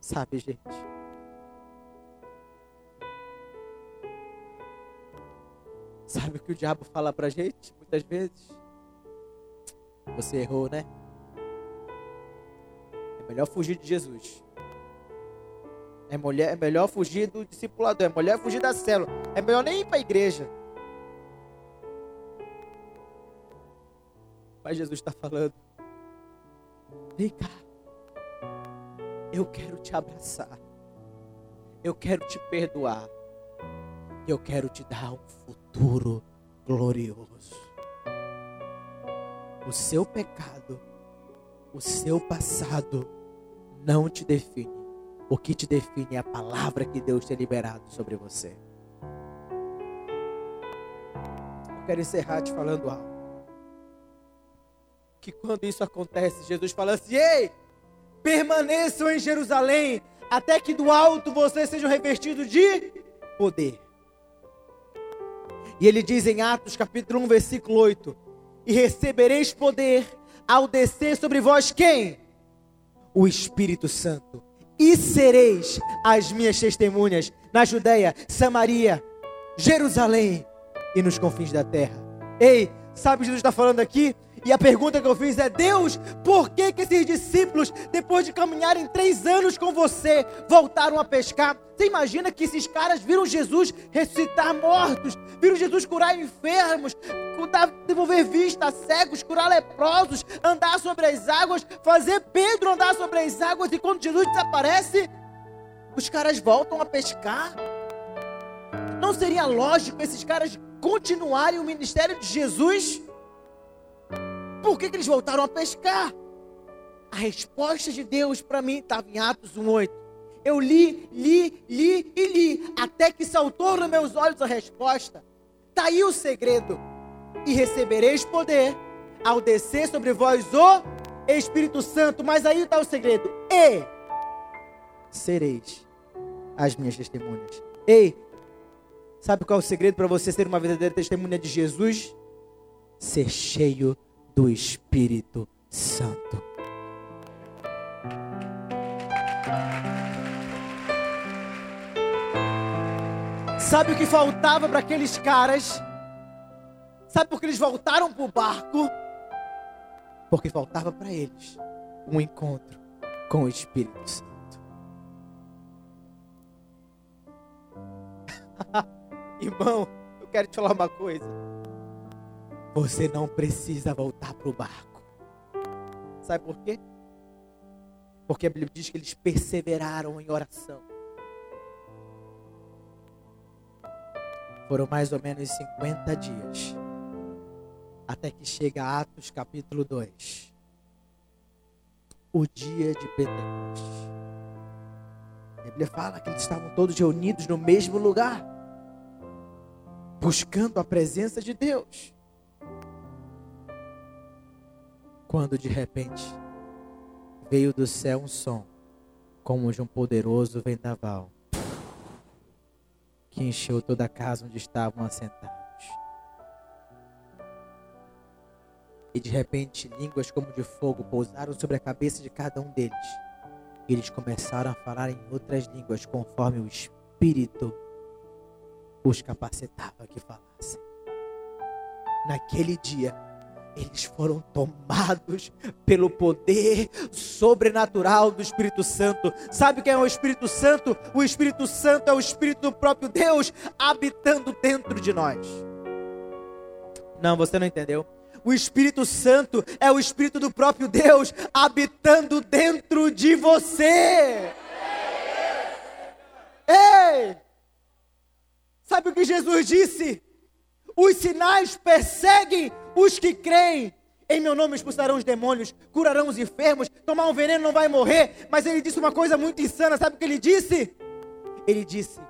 Sabe, gente? Sabe o que o diabo fala pra gente muitas vezes? Você errou, né? É melhor fugir de Jesus. É, mulher, é melhor fugir do discipulador. É melhor fugir da célula. É melhor nem ir para a igreja. Mas Jesus está falando: vem cá, eu quero te abraçar, eu quero te perdoar, eu quero te dar um futuro glorioso. O seu pecado, o seu passado não te define. O que te define é a palavra que Deus tem liberado sobre você. Eu quero encerrar te falando algo que quando isso acontece, Jesus fala assim: Ei, permaneçam em Jerusalém, até que do alto vocês sejam revestidos de poder. E ele diz em Atos capítulo 1, versículo 8: E recebereis poder ao descer sobre vós quem? O Espírito Santo. E sereis as minhas testemunhas na Judéia, Samaria, Jerusalém e nos confins da terra. Ei, sabe o que Jesus está falando aqui? E a pergunta que eu fiz é: Deus, por que, que esses discípulos, depois de caminharem três anos com você, voltaram a pescar? Você imagina que esses caras viram Jesus ressuscitar mortos, viram Jesus curar enfermos, devolver vista a cegos, curar leprosos, andar sobre as águas, fazer Pedro andar sobre as águas, e quando Jesus desaparece, os caras voltam a pescar? Não seria lógico esses caras continuarem o ministério de Jesus? Por que, que eles voltaram a pescar? A resposta de Deus para mim estava em Atos 1,8. Eu li, li, li e li, até que saltou nos meus olhos a resposta. Está aí o segredo. E recebereis poder ao descer sobre vós o Espírito Santo. Mas aí está o segredo. E sereis as minhas testemunhas. Ei, sabe qual é o segredo para você ser uma verdadeira testemunha de Jesus? Ser cheio do Espírito Santo. Sabe o que faltava para aqueles caras? Sabe por que eles voltaram para o barco? Porque faltava para eles um encontro com o Espírito Santo. Irmão, quero te falar uma coisa. Você não precisa voltar para o barco. Sabe por quê? Porque a Bíblia diz que eles perseveraram em oração. Foram mais ou menos 50 dias. Até que chega Atos capítulo 2. O dia de Pentecostes. A Bíblia fala que eles estavam todos reunidos no mesmo lugar, buscando a presença de Deus. Quando de repente veio do céu um som, como de um poderoso vendaval, que encheu toda a casa onde estavam assentados. E de repente, línguas como de fogo pousaram sobre a cabeça de cada um deles. E eles começaram a falar em outras línguas, conforme o Espírito os capacitava que falassem. Naquele dia, eles foram tomados pelo poder sobrenatural do Espírito Santo. Sabe quem é o Espírito Santo? O Espírito Santo é o Espírito do próprio Deus habitando dentro de nós. Não, você não entendeu. O Espírito Santo é o Espírito do próprio Deus habitando dentro de você. Ei! Sabe o que Jesus disse? Os sinais perseguem os que creem. Em meu nome expulsarão os demônios, curarão os enfermos, tomar um veneno não vai morrer. Mas ele disse uma coisa muito insana, sabe o que ele disse? Ele disse: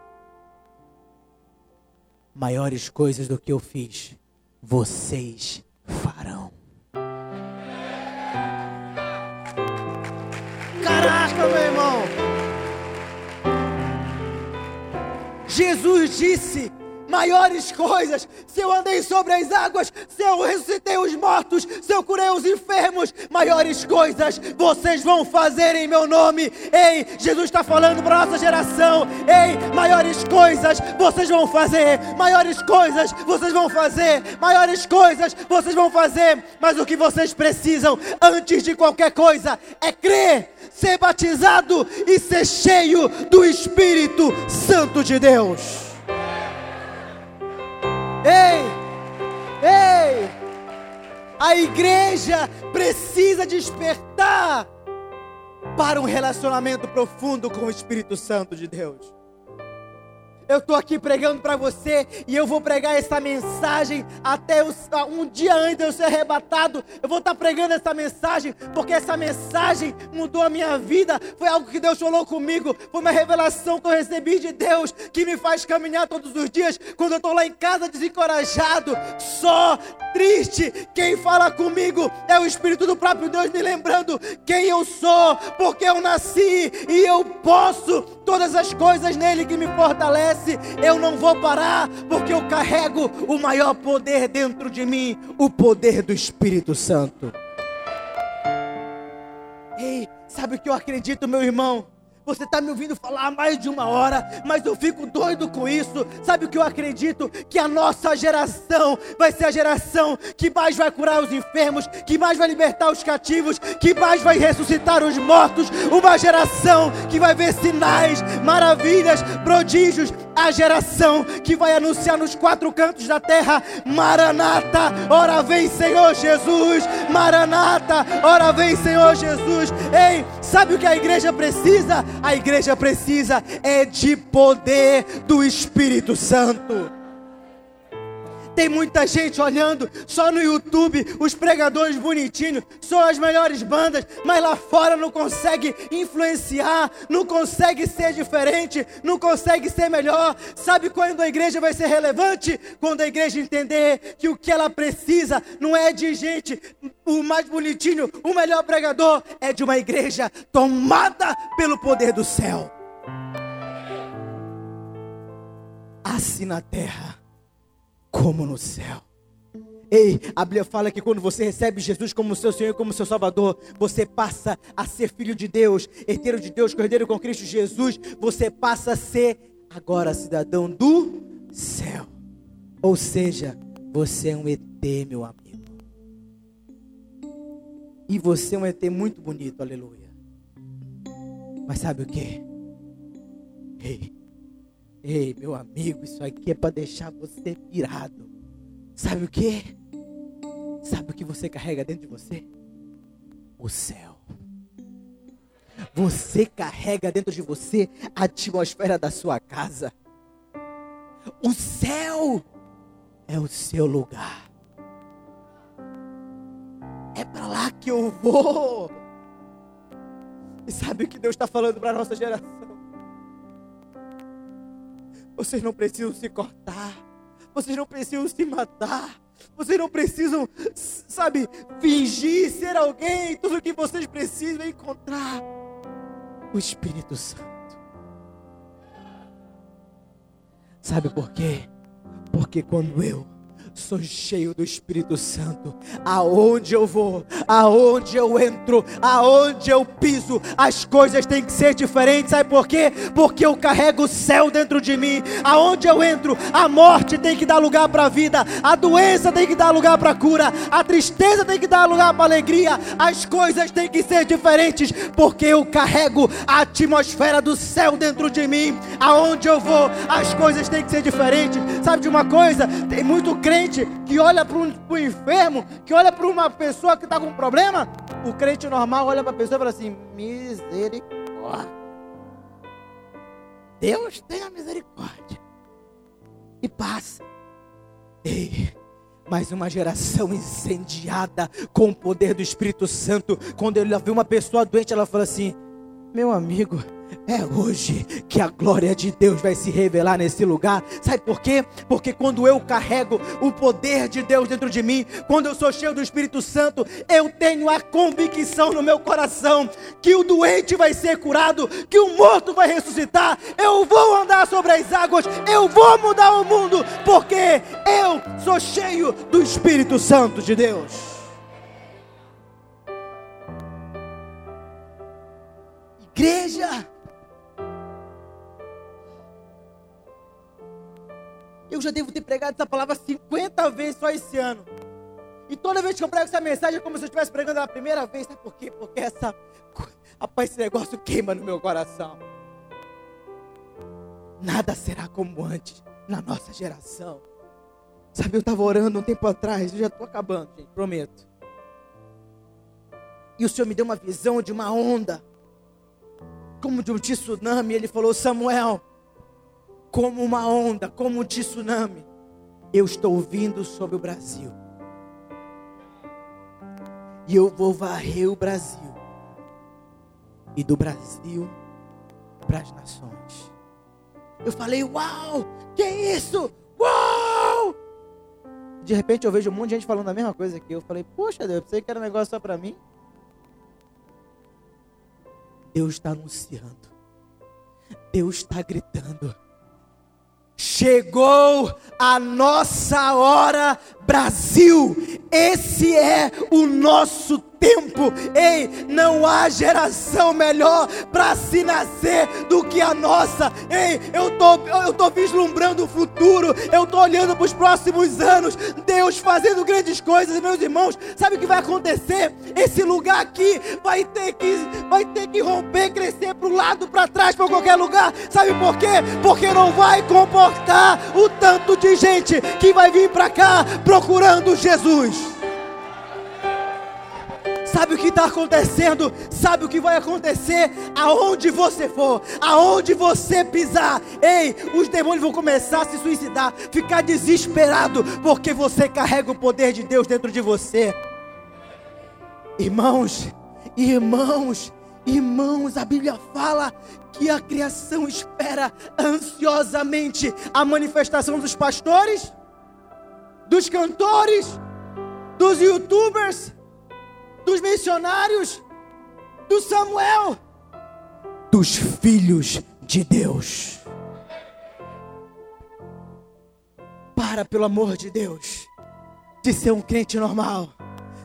Maiores coisas do que eu fiz, vocês farão. Caraca, meu irmão! Jesus disse: maiores coisas. Se eu andei sobre as águas, se eu ressuscitei os mortos, se eu curei os enfermos, maiores coisas vocês vão fazer em meu nome. Ei, Jesus está falando para nossa geração. Ei, maiores coisas vocês vão fazer, maiores coisas vocês vão fazer, maiores coisas vocês vão fazer. Mas o que vocês precisam antes de qualquer coisa é crer, ser batizado e ser cheio do Espírito Santo de Deus. Ei! Ei! A igreja precisa despertar para um relacionamento profundo com o Espírito Santo de Deus. Eu estou aqui pregando para você e eu vou pregar essa mensagem até um dia antes de eu ser arrebatado. Eu vou estar tá pregando essa mensagem porque essa mensagem mudou a minha vida. Foi algo que Deus falou comigo. Foi uma revelação que eu recebi de Deus que me faz caminhar todos os dias. Quando eu estou lá em casa desencorajado, só, triste, quem fala comigo é o Espírito do próprio Deus me lembrando quem eu sou, porque eu nasci e eu posso todas as coisas nele que me eu não vou parar, porque eu carrego o maior poder dentro de mim o poder do Espírito Santo. Ei, sabe o que eu acredito, meu irmão? Você está me ouvindo falar mais de uma hora, mas eu fico doido com isso. Sabe o que eu acredito? Que a nossa geração vai ser a geração que mais vai curar os enfermos, que mais vai libertar os cativos, que mais vai ressuscitar os mortos. Uma geração que vai ver sinais, maravilhas, prodígios. A geração que vai anunciar nos quatro cantos da terra: Maranata, ora vem Senhor Jesus. Maranata, ora vem Senhor Jesus. Ei, sabe o que a igreja precisa? A igreja precisa é de poder do Espírito Santo. Tem muita gente olhando só no YouTube, os pregadores bonitinhos, só as melhores bandas, mas lá fora não consegue influenciar, não consegue ser diferente, não consegue ser melhor. Sabe quando a igreja vai ser relevante? Quando a igreja entender que o que ela precisa não é de gente o mais bonitinho, o melhor pregador, é de uma igreja tomada pelo poder do céu. Assim na terra como no céu. Ei, a Bíblia fala que quando você recebe Jesus como seu Senhor e como seu Salvador, você passa a ser filho de Deus, herdeiro de Deus, cordeiro com Cristo Jesus. Você passa a ser agora cidadão do céu. Ou seja, você é um ET, meu amigo. E você é um ET muito bonito, aleluia. Mas sabe o que? Ei, Ei, meu amigo, isso aqui é para deixar você pirado. Sabe o que? Sabe o que você carrega dentro de você? O céu. Você carrega dentro de você a atmosfera da sua casa. O céu é o seu lugar. É para lá que eu vou. E sabe o que Deus está falando para a nossa geração? Vocês não precisam se cortar. Vocês não precisam se matar. Vocês não precisam, sabe, fingir ser alguém. Tudo o que vocês precisam é encontrar o Espírito Santo. Sabe por quê? Porque quando eu sou cheio do Espírito Santo. Aonde eu vou, aonde eu entro, aonde eu piso, as coisas têm que ser diferentes. Sabe por quê? Porque eu carrego o céu dentro de mim. Aonde eu entro, a morte tem que dar lugar para a vida, a doença tem que dar lugar para a cura, a tristeza tem que dar lugar para a alegria. As coisas têm que ser diferentes, porque eu carrego a atmosfera do céu dentro de mim. Aonde eu vou, as coisas têm que ser diferentes. Sabe de uma coisa? Tem muito crente crente que olha para um, enfermo, que olha para uma pessoa que está com problema, o crente normal olha para a pessoa e fala assim: misericórdia. Deus tenha misericórdia. E passa. Ei, mais uma geração incendiada com o poder do Espírito Santo. Quando ele vê uma pessoa doente, ela fala assim: Meu amigo, é hoje que a glória de Deus vai se revelar nesse lugar. Sabe por quê? Porque quando eu carrego o poder de Deus dentro de mim, quando eu sou cheio do Espírito Santo, eu tenho a convicção no meu coração que o doente vai ser curado, que o morto vai ressuscitar. Eu vou andar sobre as águas, eu vou mudar o mundo, porque eu sou cheio do Espírito Santo de Deus. Igreja, Eu já devo ter pregado essa palavra 50 vezes só esse ano. E toda vez que eu prego essa mensagem é como se eu estivesse pregando a primeira vez. Sabe por quê? Porque essa. Rapaz, esse negócio queima no meu coração. Nada será como antes na nossa geração. Sabe, eu estava orando um tempo atrás, eu já estou acabando, gente, prometo. E o Senhor me deu uma visão de uma onda, como de um tsunami. Ele falou: Samuel, como uma onda, como um tsunami, eu estou vindo sobre o Brasil. E eu vou varrer o Brasil. E do Brasil para as nações. Eu falei, uau, que isso? Uau! De repente eu vejo um monte de gente falando a mesma coisa aqui. Eu falei, poxa Deus, eu pensei que era um negócio só para mim. Deus está anunciando. Deus está gritando. Chegou a nossa hora, Brasil. Esse é o nosso tempo. Ei, não há geração melhor para se nascer do que a nossa. Ei, eu tô, eu tô vislumbrando o futuro. Eu tô olhando para os próximos anos. Deus fazendo grandes coisas, meus irmãos. Sabe o que vai acontecer? Esse lugar aqui vai ter que, vai ter que romper, crescer para o lado, para trás, para qualquer lugar. Sabe por quê? Porque não vai comportar o tanto de gente que vai vir para cá procurando Jesus. Sabe o que está acontecendo? Sabe o que vai acontecer? Aonde você for, aonde você pisar, ei, os demônios vão começar a se suicidar, ficar desesperado, porque você carrega o poder de Deus dentro de você. Irmãos, irmãos, irmãos, a Bíblia fala que a criação espera ansiosamente a manifestação dos pastores, dos cantores, dos youtubers dos missionários, do Samuel, dos filhos de Deus. Para, pelo amor de Deus, de ser um crente normal,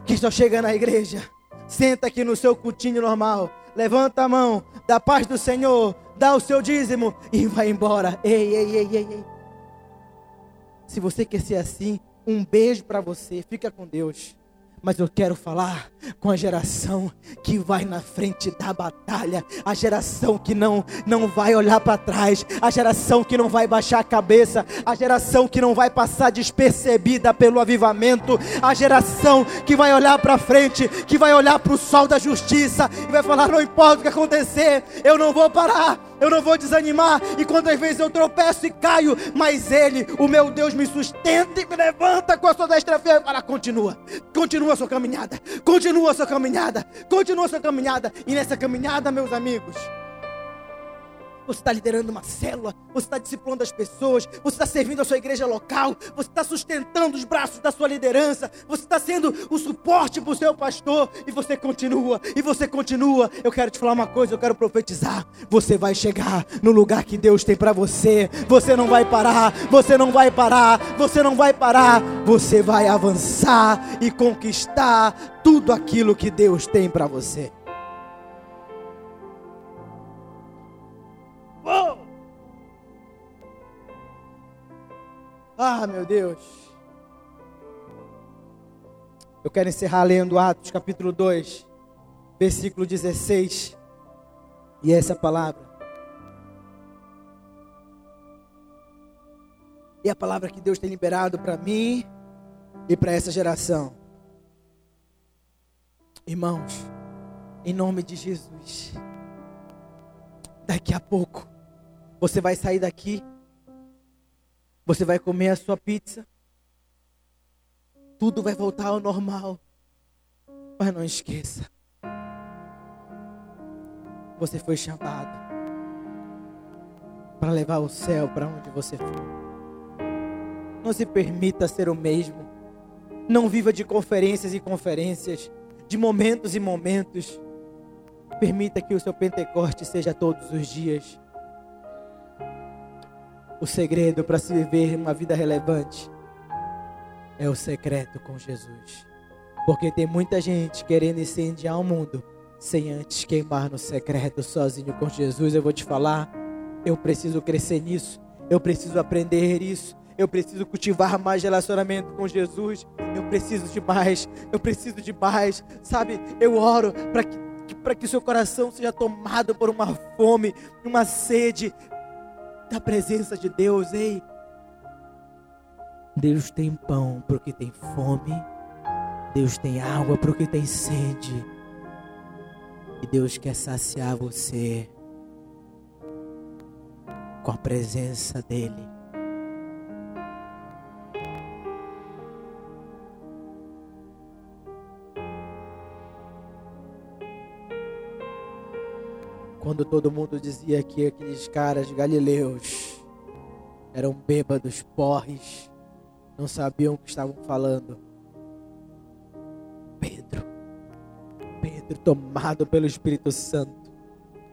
que só chega na igreja, senta aqui no seu cutinho normal, levanta a mão, dá paz do Senhor, dá o seu dízimo e vai embora. Ei, ei, ei, ei, ei. Se você quer ser assim, um beijo para você, fica com Deus. mas eu quero falar com a geração que vai na frente da batalha, a geração que não não vai olhar para trás, a geração que não vai baixar a cabeça, a geração que não vai passar despercebida pelo avivamento, a geração que vai olhar para frente, que vai olhar para o sol da justiça e vai falar: não importa o que acontecer, eu não vou parar, eu não vou desanimar. E quantas vezes eu tropeço e caio, mas Ele, o meu Deus, me sustenta e me levanta com a sua destra firme. Fala, continua, continua a sua caminhada, continua a sua caminhada, continua a sua caminhada. E nessa caminhada, meus amigos, você está liderando uma célula, você está discipulando as pessoas, você está servindo a sua igreja local, você está sustentando os braços da sua liderança, você está sendo o suporte para o seu pastor, e você continua, e você continua. Eu quero te falar uma coisa, eu quero profetizar. Você vai chegar no lugar que Deus tem para você, você não vai parar, você não vai parar, você não vai parar, você vai avançar e conquistar tudo aquilo que Deus tem para você. Ah, meu Deus. Eu quero encerrar lendo Atos capítulo 2, versículo 16. E essa palavra. E a palavra que Deus tem liberado para mim e para essa geração. Irmãos, em nome de Jesus. Daqui a pouco você vai sair daqui, você vai comer a sua pizza, tudo vai voltar ao normal. Mas não esqueça, você foi chamado para levar o céu para onde você for. Não se permita ser o mesmo. Não viva de conferências e conferências, de momentos e momentos. Permita que o seu Pentecoste seja todos os dias. O segredo para se viver uma vida relevante é o secreto com Jesus. Porque tem muita gente querendo incendiar o mundo sem antes queimar no secreto sozinho com Jesus. Eu vou te falar, eu preciso crescer nisso, eu preciso aprender isso, eu preciso cultivar mais relacionamento com Jesus. Eu preciso de mais, eu preciso de mais. Sabe, eu oro para que, para que seu coração seja tomado por uma fome, uma sede da presença de Deus, ei. Deus tem pão para o que tem fome, Deus tem água para o que tem sede, e Deus quer saciar você com a presença dEle. Quando todo mundo dizia que aqueles caras galileus eram bêbados, porres, não sabiam o que estavam falando. Pedro, Pedro, tomado pelo Espírito Santo,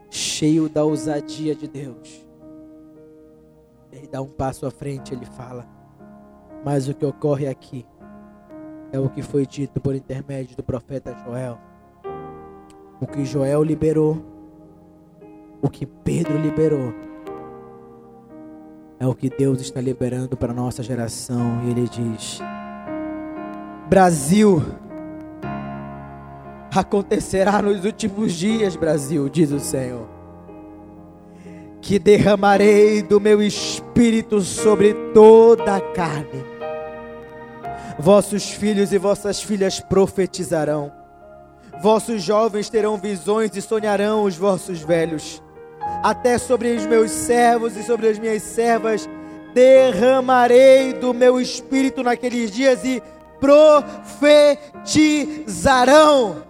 cheio da ousadia de Deus, ele dá um passo à frente, ele fala: Mas o que ocorre aqui é o que foi dito por intermédio do profeta Joel. O que Joel liberou o que Pedro liberou é o que Deus está liberando para a nossa geração. E ele diz: Brasil, acontecerá nos últimos dias, Brasil, diz o Senhor, que derramarei do meu espírito sobre toda a carne. Vossos filhos e vossas filhas profetizarão. Vossos jovens terão visões e sonharão os vossos velhos até sobre os meus servos e sobre as minhas servas derramarei do meu espírito naqueles dias e profetizarão.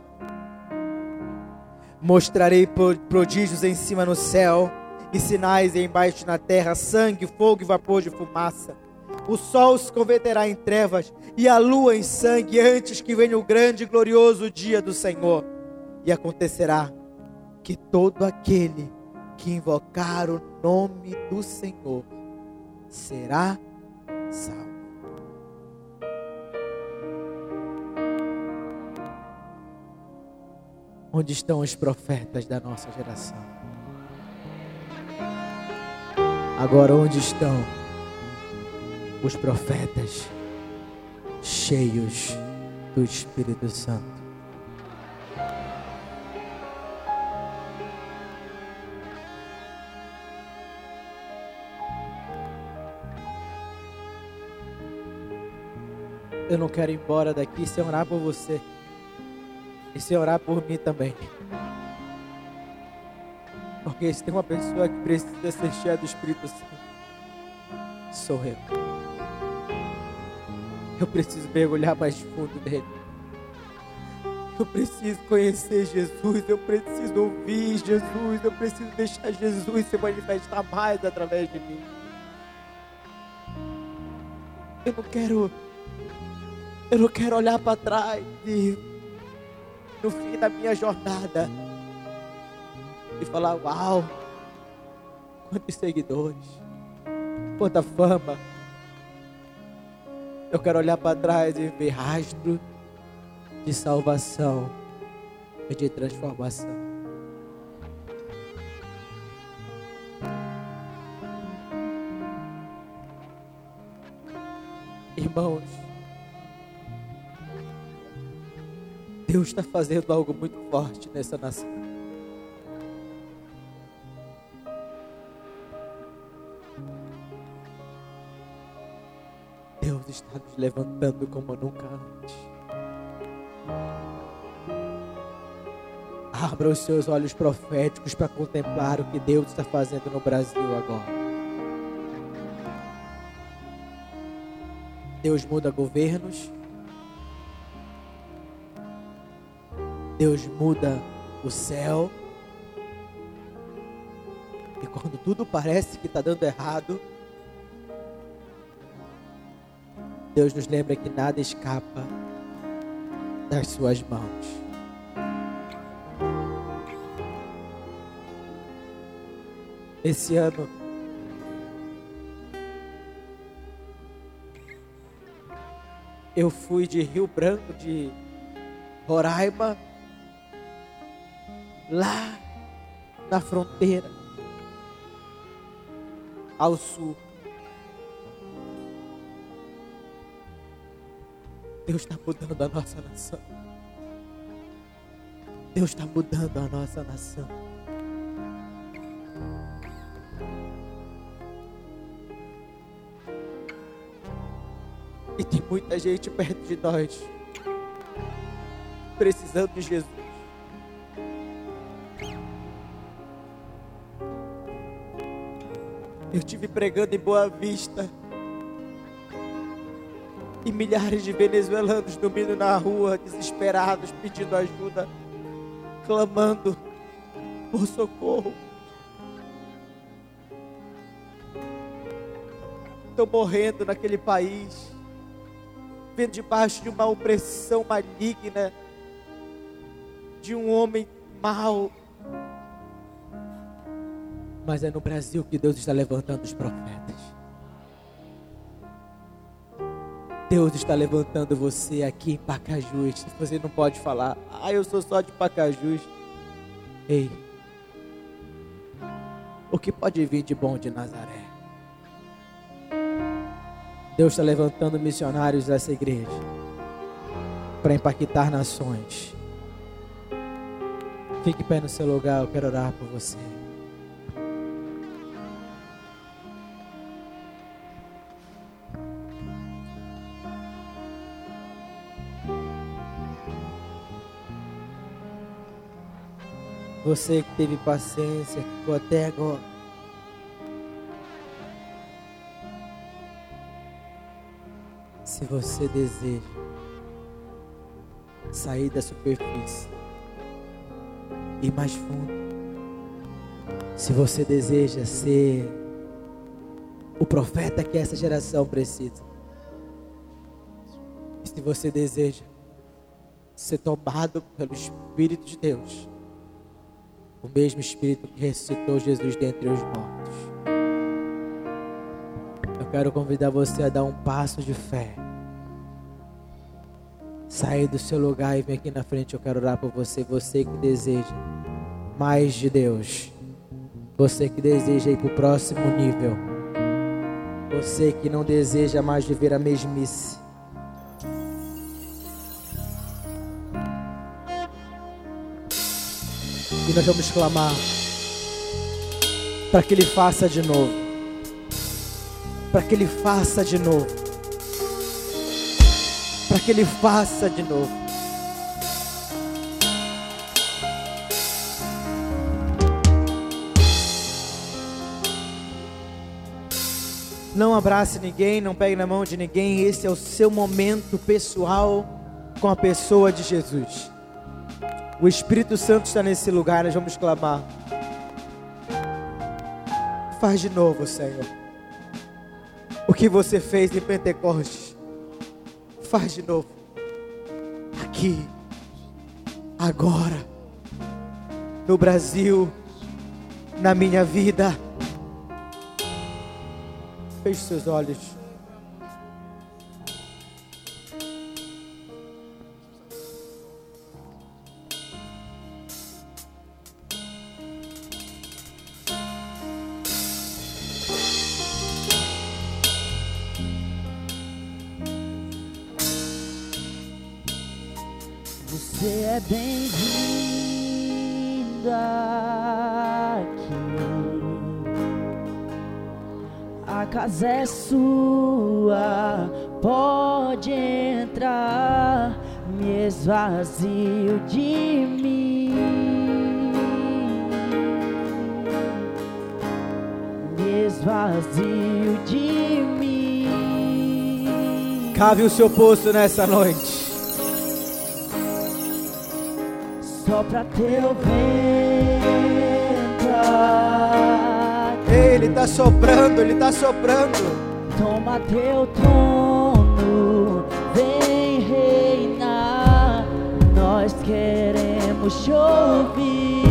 Mostrarei prodígios em cima no céu e sinais embaixo na terra, sangue, fogo e vapor de fumaça. O sol se converterá em trevas e a lua em sangue antes que venha o grande e glorioso dia do Senhor. E acontecerá que todo aquele que invocar o nome do Senhor será salvo. Onde estão os profetas da nossa geração? Agora, onde estão os profetas cheios do Espírito Santo. Eu não quero ir embora daqui sem orar por você. E sem orar por mim também. Porque se tem uma pessoa que precisa ser cheia do Espírito Santo, sou eu. Eu preciso mergulhar mais fundo nele. Eu preciso conhecer Jesus, eu preciso ouvir Jesus, eu preciso deixar Jesus se manifestar mais através de mim. Eu não quero, eu não quero olhar para trás e no fim da minha jornada e falar: Uau, quantos seguidores, quanta fama. Eu quero olhar para trás e ver rastro de salvação e de transformação. Irmãos, Deus está fazendo algo muito forte nessa nação. Deus está nos levantando como nunca antes. Abra os seus olhos proféticos para contemplar o que Deus está fazendo no Brasil agora. Deus muda governos. Deus muda o céu. E quando tudo parece que está dando errado, Deus nos lembra que nada escapa das suas mãos. Esse ano eu fui de Rio Branco, de Roraima, lá na fronteira, ao sul. Deus está mudando a nossa nação. Deus está mudando a nossa nação. E tem muita gente perto de nós precisando de Jesus. Eu tive pregando em Boa Vista. E milhares de venezuelanos dormindo na rua, desesperados, pedindo ajuda, clamando por socorro. Estão morrendo naquele país, vivendo debaixo de uma opressão maligna, de um homem mau. Mas é no Brasil que Deus está levantando os profetas. Deus está levantando você aqui em Pacajus. Você não pode falar, ah, eu sou só de Pacajus. Ei, o que pode vir de bom de Nazaré? Deus está levantando missionários dessa igreja para impactar nações. Fique pé no seu lugar, eu quero orar por você. Você que teve paciência, que ficou até agora. Se você deseja sair da superfície e mais fundo, se você deseja ser o profeta que essa geração precisa, se você deseja ser tomado pelo Espírito de Deus, o mesmo Espírito que ressuscitou Jesus dentre os mortos. Eu quero convidar você a dar um passo de fé. Sair do seu lugar e vir aqui na frente. Eu quero orar por você. Você que deseja mais de Deus. Você que deseja ir para o próximo nível. Você que não deseja mais viver a mesmice. E nós vamos clamar para que Ele faça de novo. Para que Ele faça de novo. Para que Ele faça de novo. Não abrace ninguém, não pegue na mão de ninguém. Esse é o seu momento pessoal com a pessoa de Jesus. O Espírito Santo está nesse lugar, nós vamos clamar. Faz de novo, Senhor. O que você fez em Pentecostes. Faz de novo. Aqui. Agora. No Brasil. Na minha vida. Feche seus olhos. Casa é sua, pode entrar. Me esvazio de mim. Me esvazio de mim. Cave o seu poço nessa noite. Sopra teu vento. Ele está soprando, ele está soprando. Toma teu trono, vem reinar. Nós queremos te ouvir.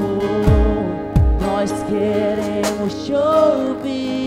Oh, nós queremos te ouvir.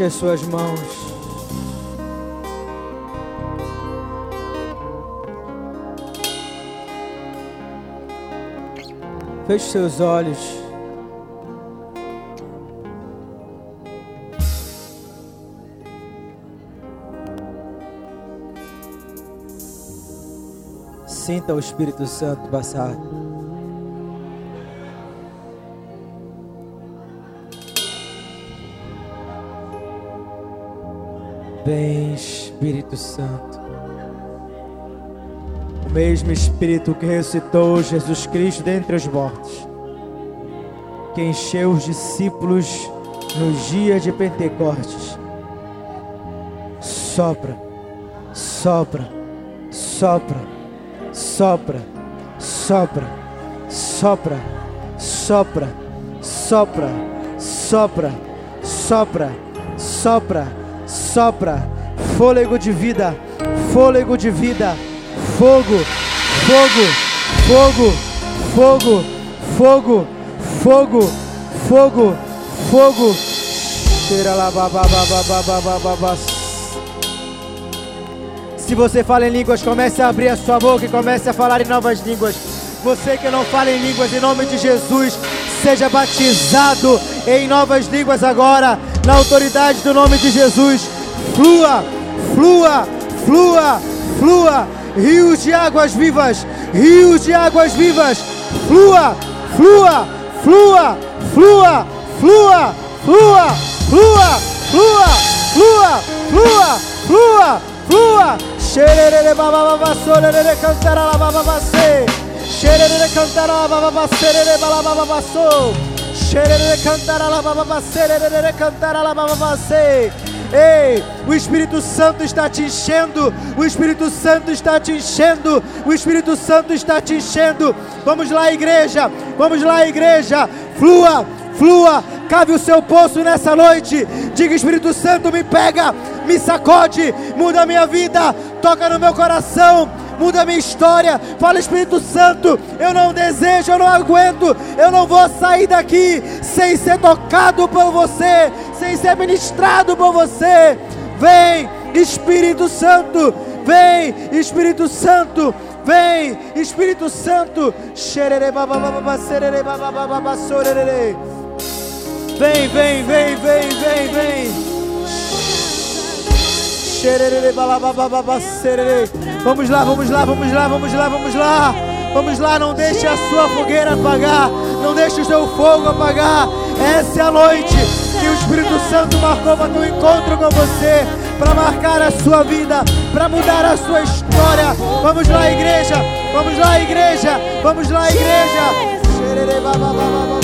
Levante as suas mãos. Feche seus olhos. Sinta o Espírito Santo passar. Vem, Espírito Santo. O mesmo Espírito que ressuscitou Jesus Cristo dentre os mortos, que encheu os discípulos no dia de Pentecostes. Sopra, sopra, sopra, sopra, sopra, sopra, sopra, sopra, sopra, sopra, sopra, sopra, fôlego de vida, fôlego de vida, fogo, fogo, fogo, fogo, fogo, fogo, fogo, fogo. Se você fala em línguas, comece a abrir a sua boca e comece a falar em novas línguas. Você que não fala em línguas, em nome de Jesus, seja batizado em novas línguas agora, na autoridade do nome de Jesus. Flua, flua, flua, flua, rios de águas vivas, rios de águas vivas. Flua, flua, flua, flua, flua, flua, flua, flua, flua, flua, flua, flua. Xerere baba baba sorere cantara la baba base. Xerere cantara la baba baserere Ei, o Espírito Santo está te enchendo, o Espírito Santo está te enchendo, o Espírito Santo está te enchendo. Vamos lá, igreja, vamos lá, igreja, flua, flua, cave o seu poço nessa noite. Diga, Espírito Santo, me pega, me sacode, muda a minha vida, toca no meu coração, muda a minha história. Fala, Espírito Santo, eu não desejo, eu não aguento, eu não vou sair daqui sem ser tocado por você, sem ser ministrado por você. Vem, Espírito Santo, vem, Espírito Santo. Vem, Espírito Santo. Vem, vem, vem, vem, vem, vem. Xerere bala baba baba, serere. Vamos lá, vamos lá, vamos lá, vamos lá, vamos lá. Vamos lá, não deixe a sua fogueira apagar. Não deixe o seu fogo apagar. Essa é a noite que o Espírito Santo marcou para um encontro com você. Para marcar a sua vida, para mudar a sua história. Vamos lá, igreja. Vamos lá, igreja. Vamos lá, igreja. Xerere baba baba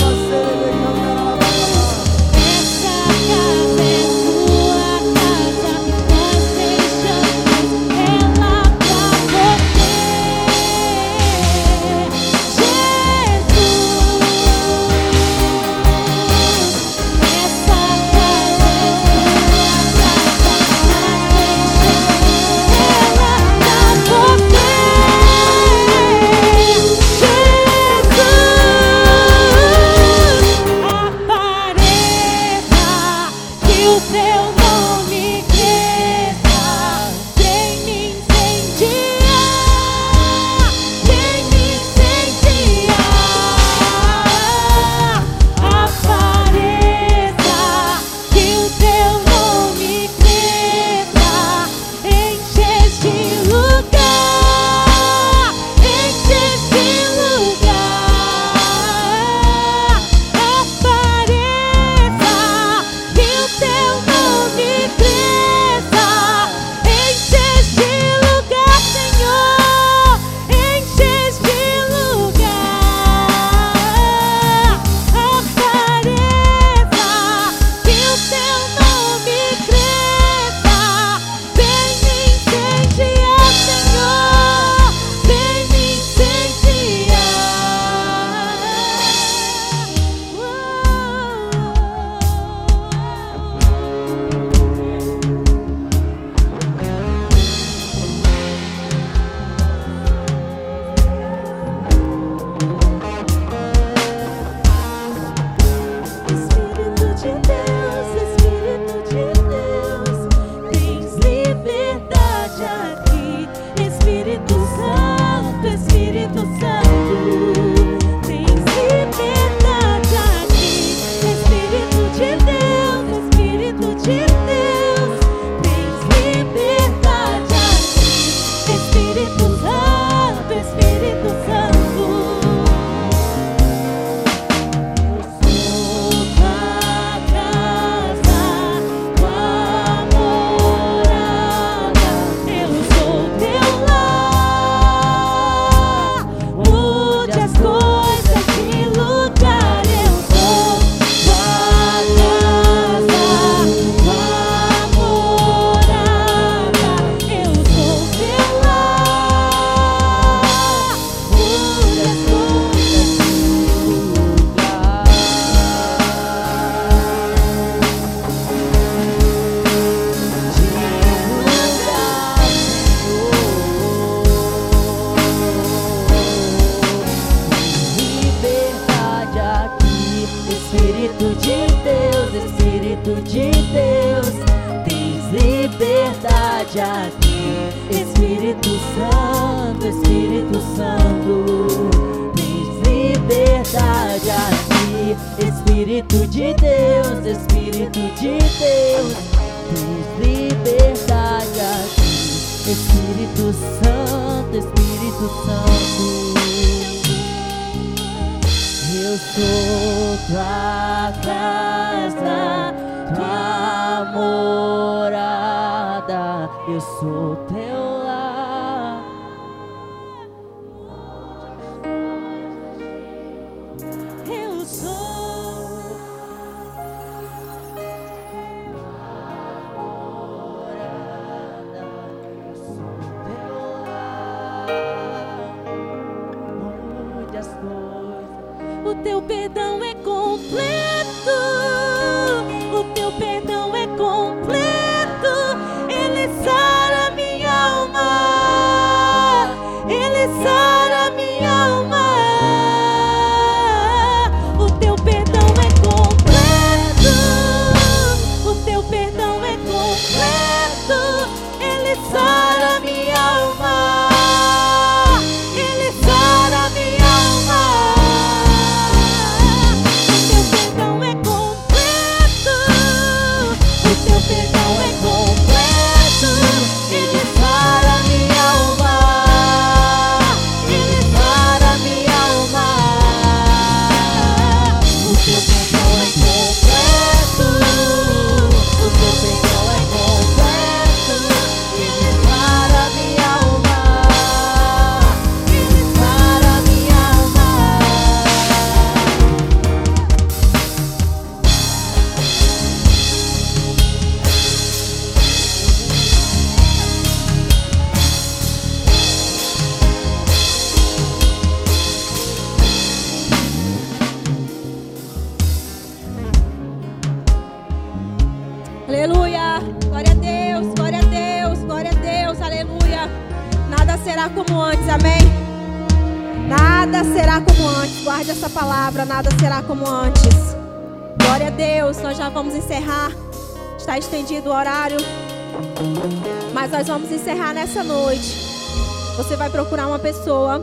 Você vai procurar uma pessoa,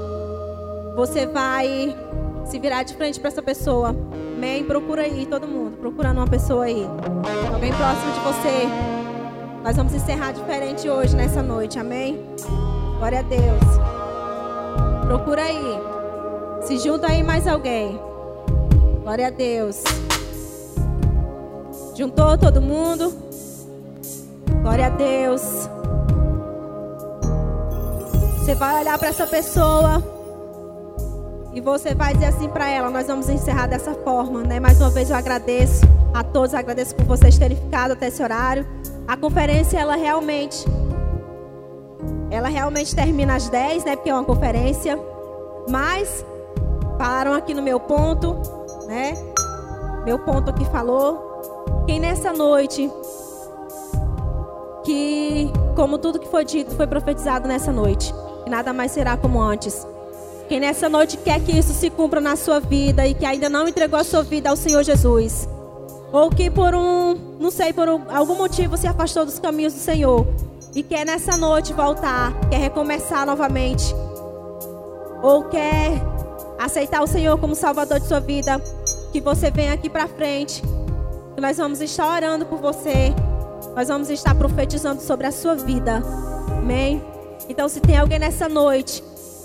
você vai se virar de frente para essa pessoa. Amém? Procura aí, todo mundo, procurando uma pessoa aí. Alguém próximo de você. Nós vamos encerrar diferente hoje, nessa noite, amém? Glória a Deus. Procura aí. Se junta aí mais alguém. Glória a Deus. Juntou todo mundo? Glória a Deus. Você vai olhar para essa pessoa e você vai dizer assim para ela. Nós vamos encerrar dessa forma, né? Mais uma vez eu agradeço a todos, agradeço por vocês terem ficado até esse horário. A conferência ela realmente ela realmente termina às 10, né? Porque é uma conferência. Mas falaram aqui no meu ponto, né? Meu ponto aqui falou. Quem nessa noite que, como tudo que foi dito, foi profetizado nessa noite, nada mais será como antes. Quem nessa noite quer que isso se cumpra na sua vida e que ainda não entregou a sua vida ao Senhor Jesus, ou que por um, não sei, por um- algum motivo se afastou dos caminhos do Senhor e quer nessa noite voltar, quer recomeçar novamente, ou quer aceitar o Senhor como Salvador de sua vida, que você venha aqui para frente, que nós vamos estar orando por você, nós vamos estar profetizando sobre a sua vida, amém? Então, se tem alguém nessa noite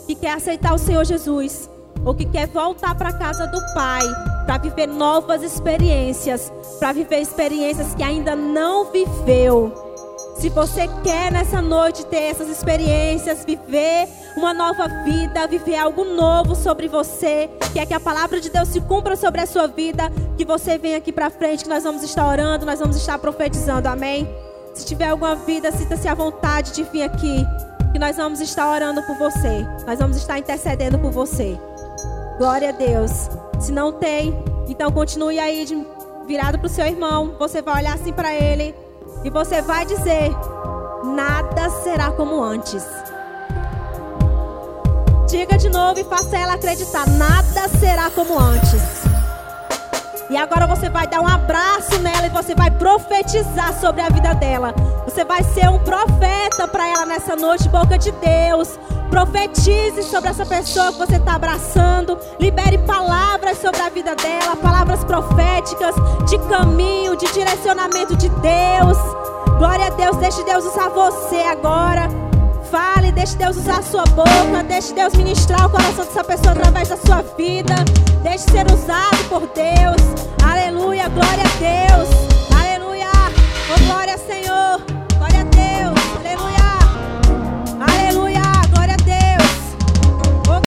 que quer aceitar o Senhor Jesus, ou que quer voltar para a casa do Pai, para viver novas experiências, para viver experiências que ainda não viveu. Se você quer nessa noite ter essas experiências, viver uma nova vida, viver algo novo sobre você, quer que a palavra de Deus se cumpra sobre a sua vida, que você venha aqui para frente, que nós vamos estar orando, nós vamos estar profetizando, amém? Se tiver alguma vida, sinta-se à vontade de vir aqui, que nós vamos estar orando por você, nós vamos estar intercedendo por você. Glória a Deus. Se não tem, então continue aí de- virado para o seu irmão. Você vai olhar assim para ele e você vai dizer: Nada será como antes. Diga de novo e faça ela acreditar: Nada será como antes. E agora você vai dar um abraço nela e você vai profetizar sobre a vida dela. Você vai ser um profeta para ela nessa noite, boca de Deus. Profetize sobre essa pessoa que você está abraçando. Libere palavras sobre a vida dela, palavras proféticas de caminho, de direcionamento de Deus. Glória a Deus, deixe Deus usar você agora. Fale, deixe Deus usar a sua boca, deixe Deus ministrar o coração dessa pessoa através da sua vida. Deixe ser usado por Deus. Aleluia, glória a Deus. Aleluia. Oh, glória, Senhor.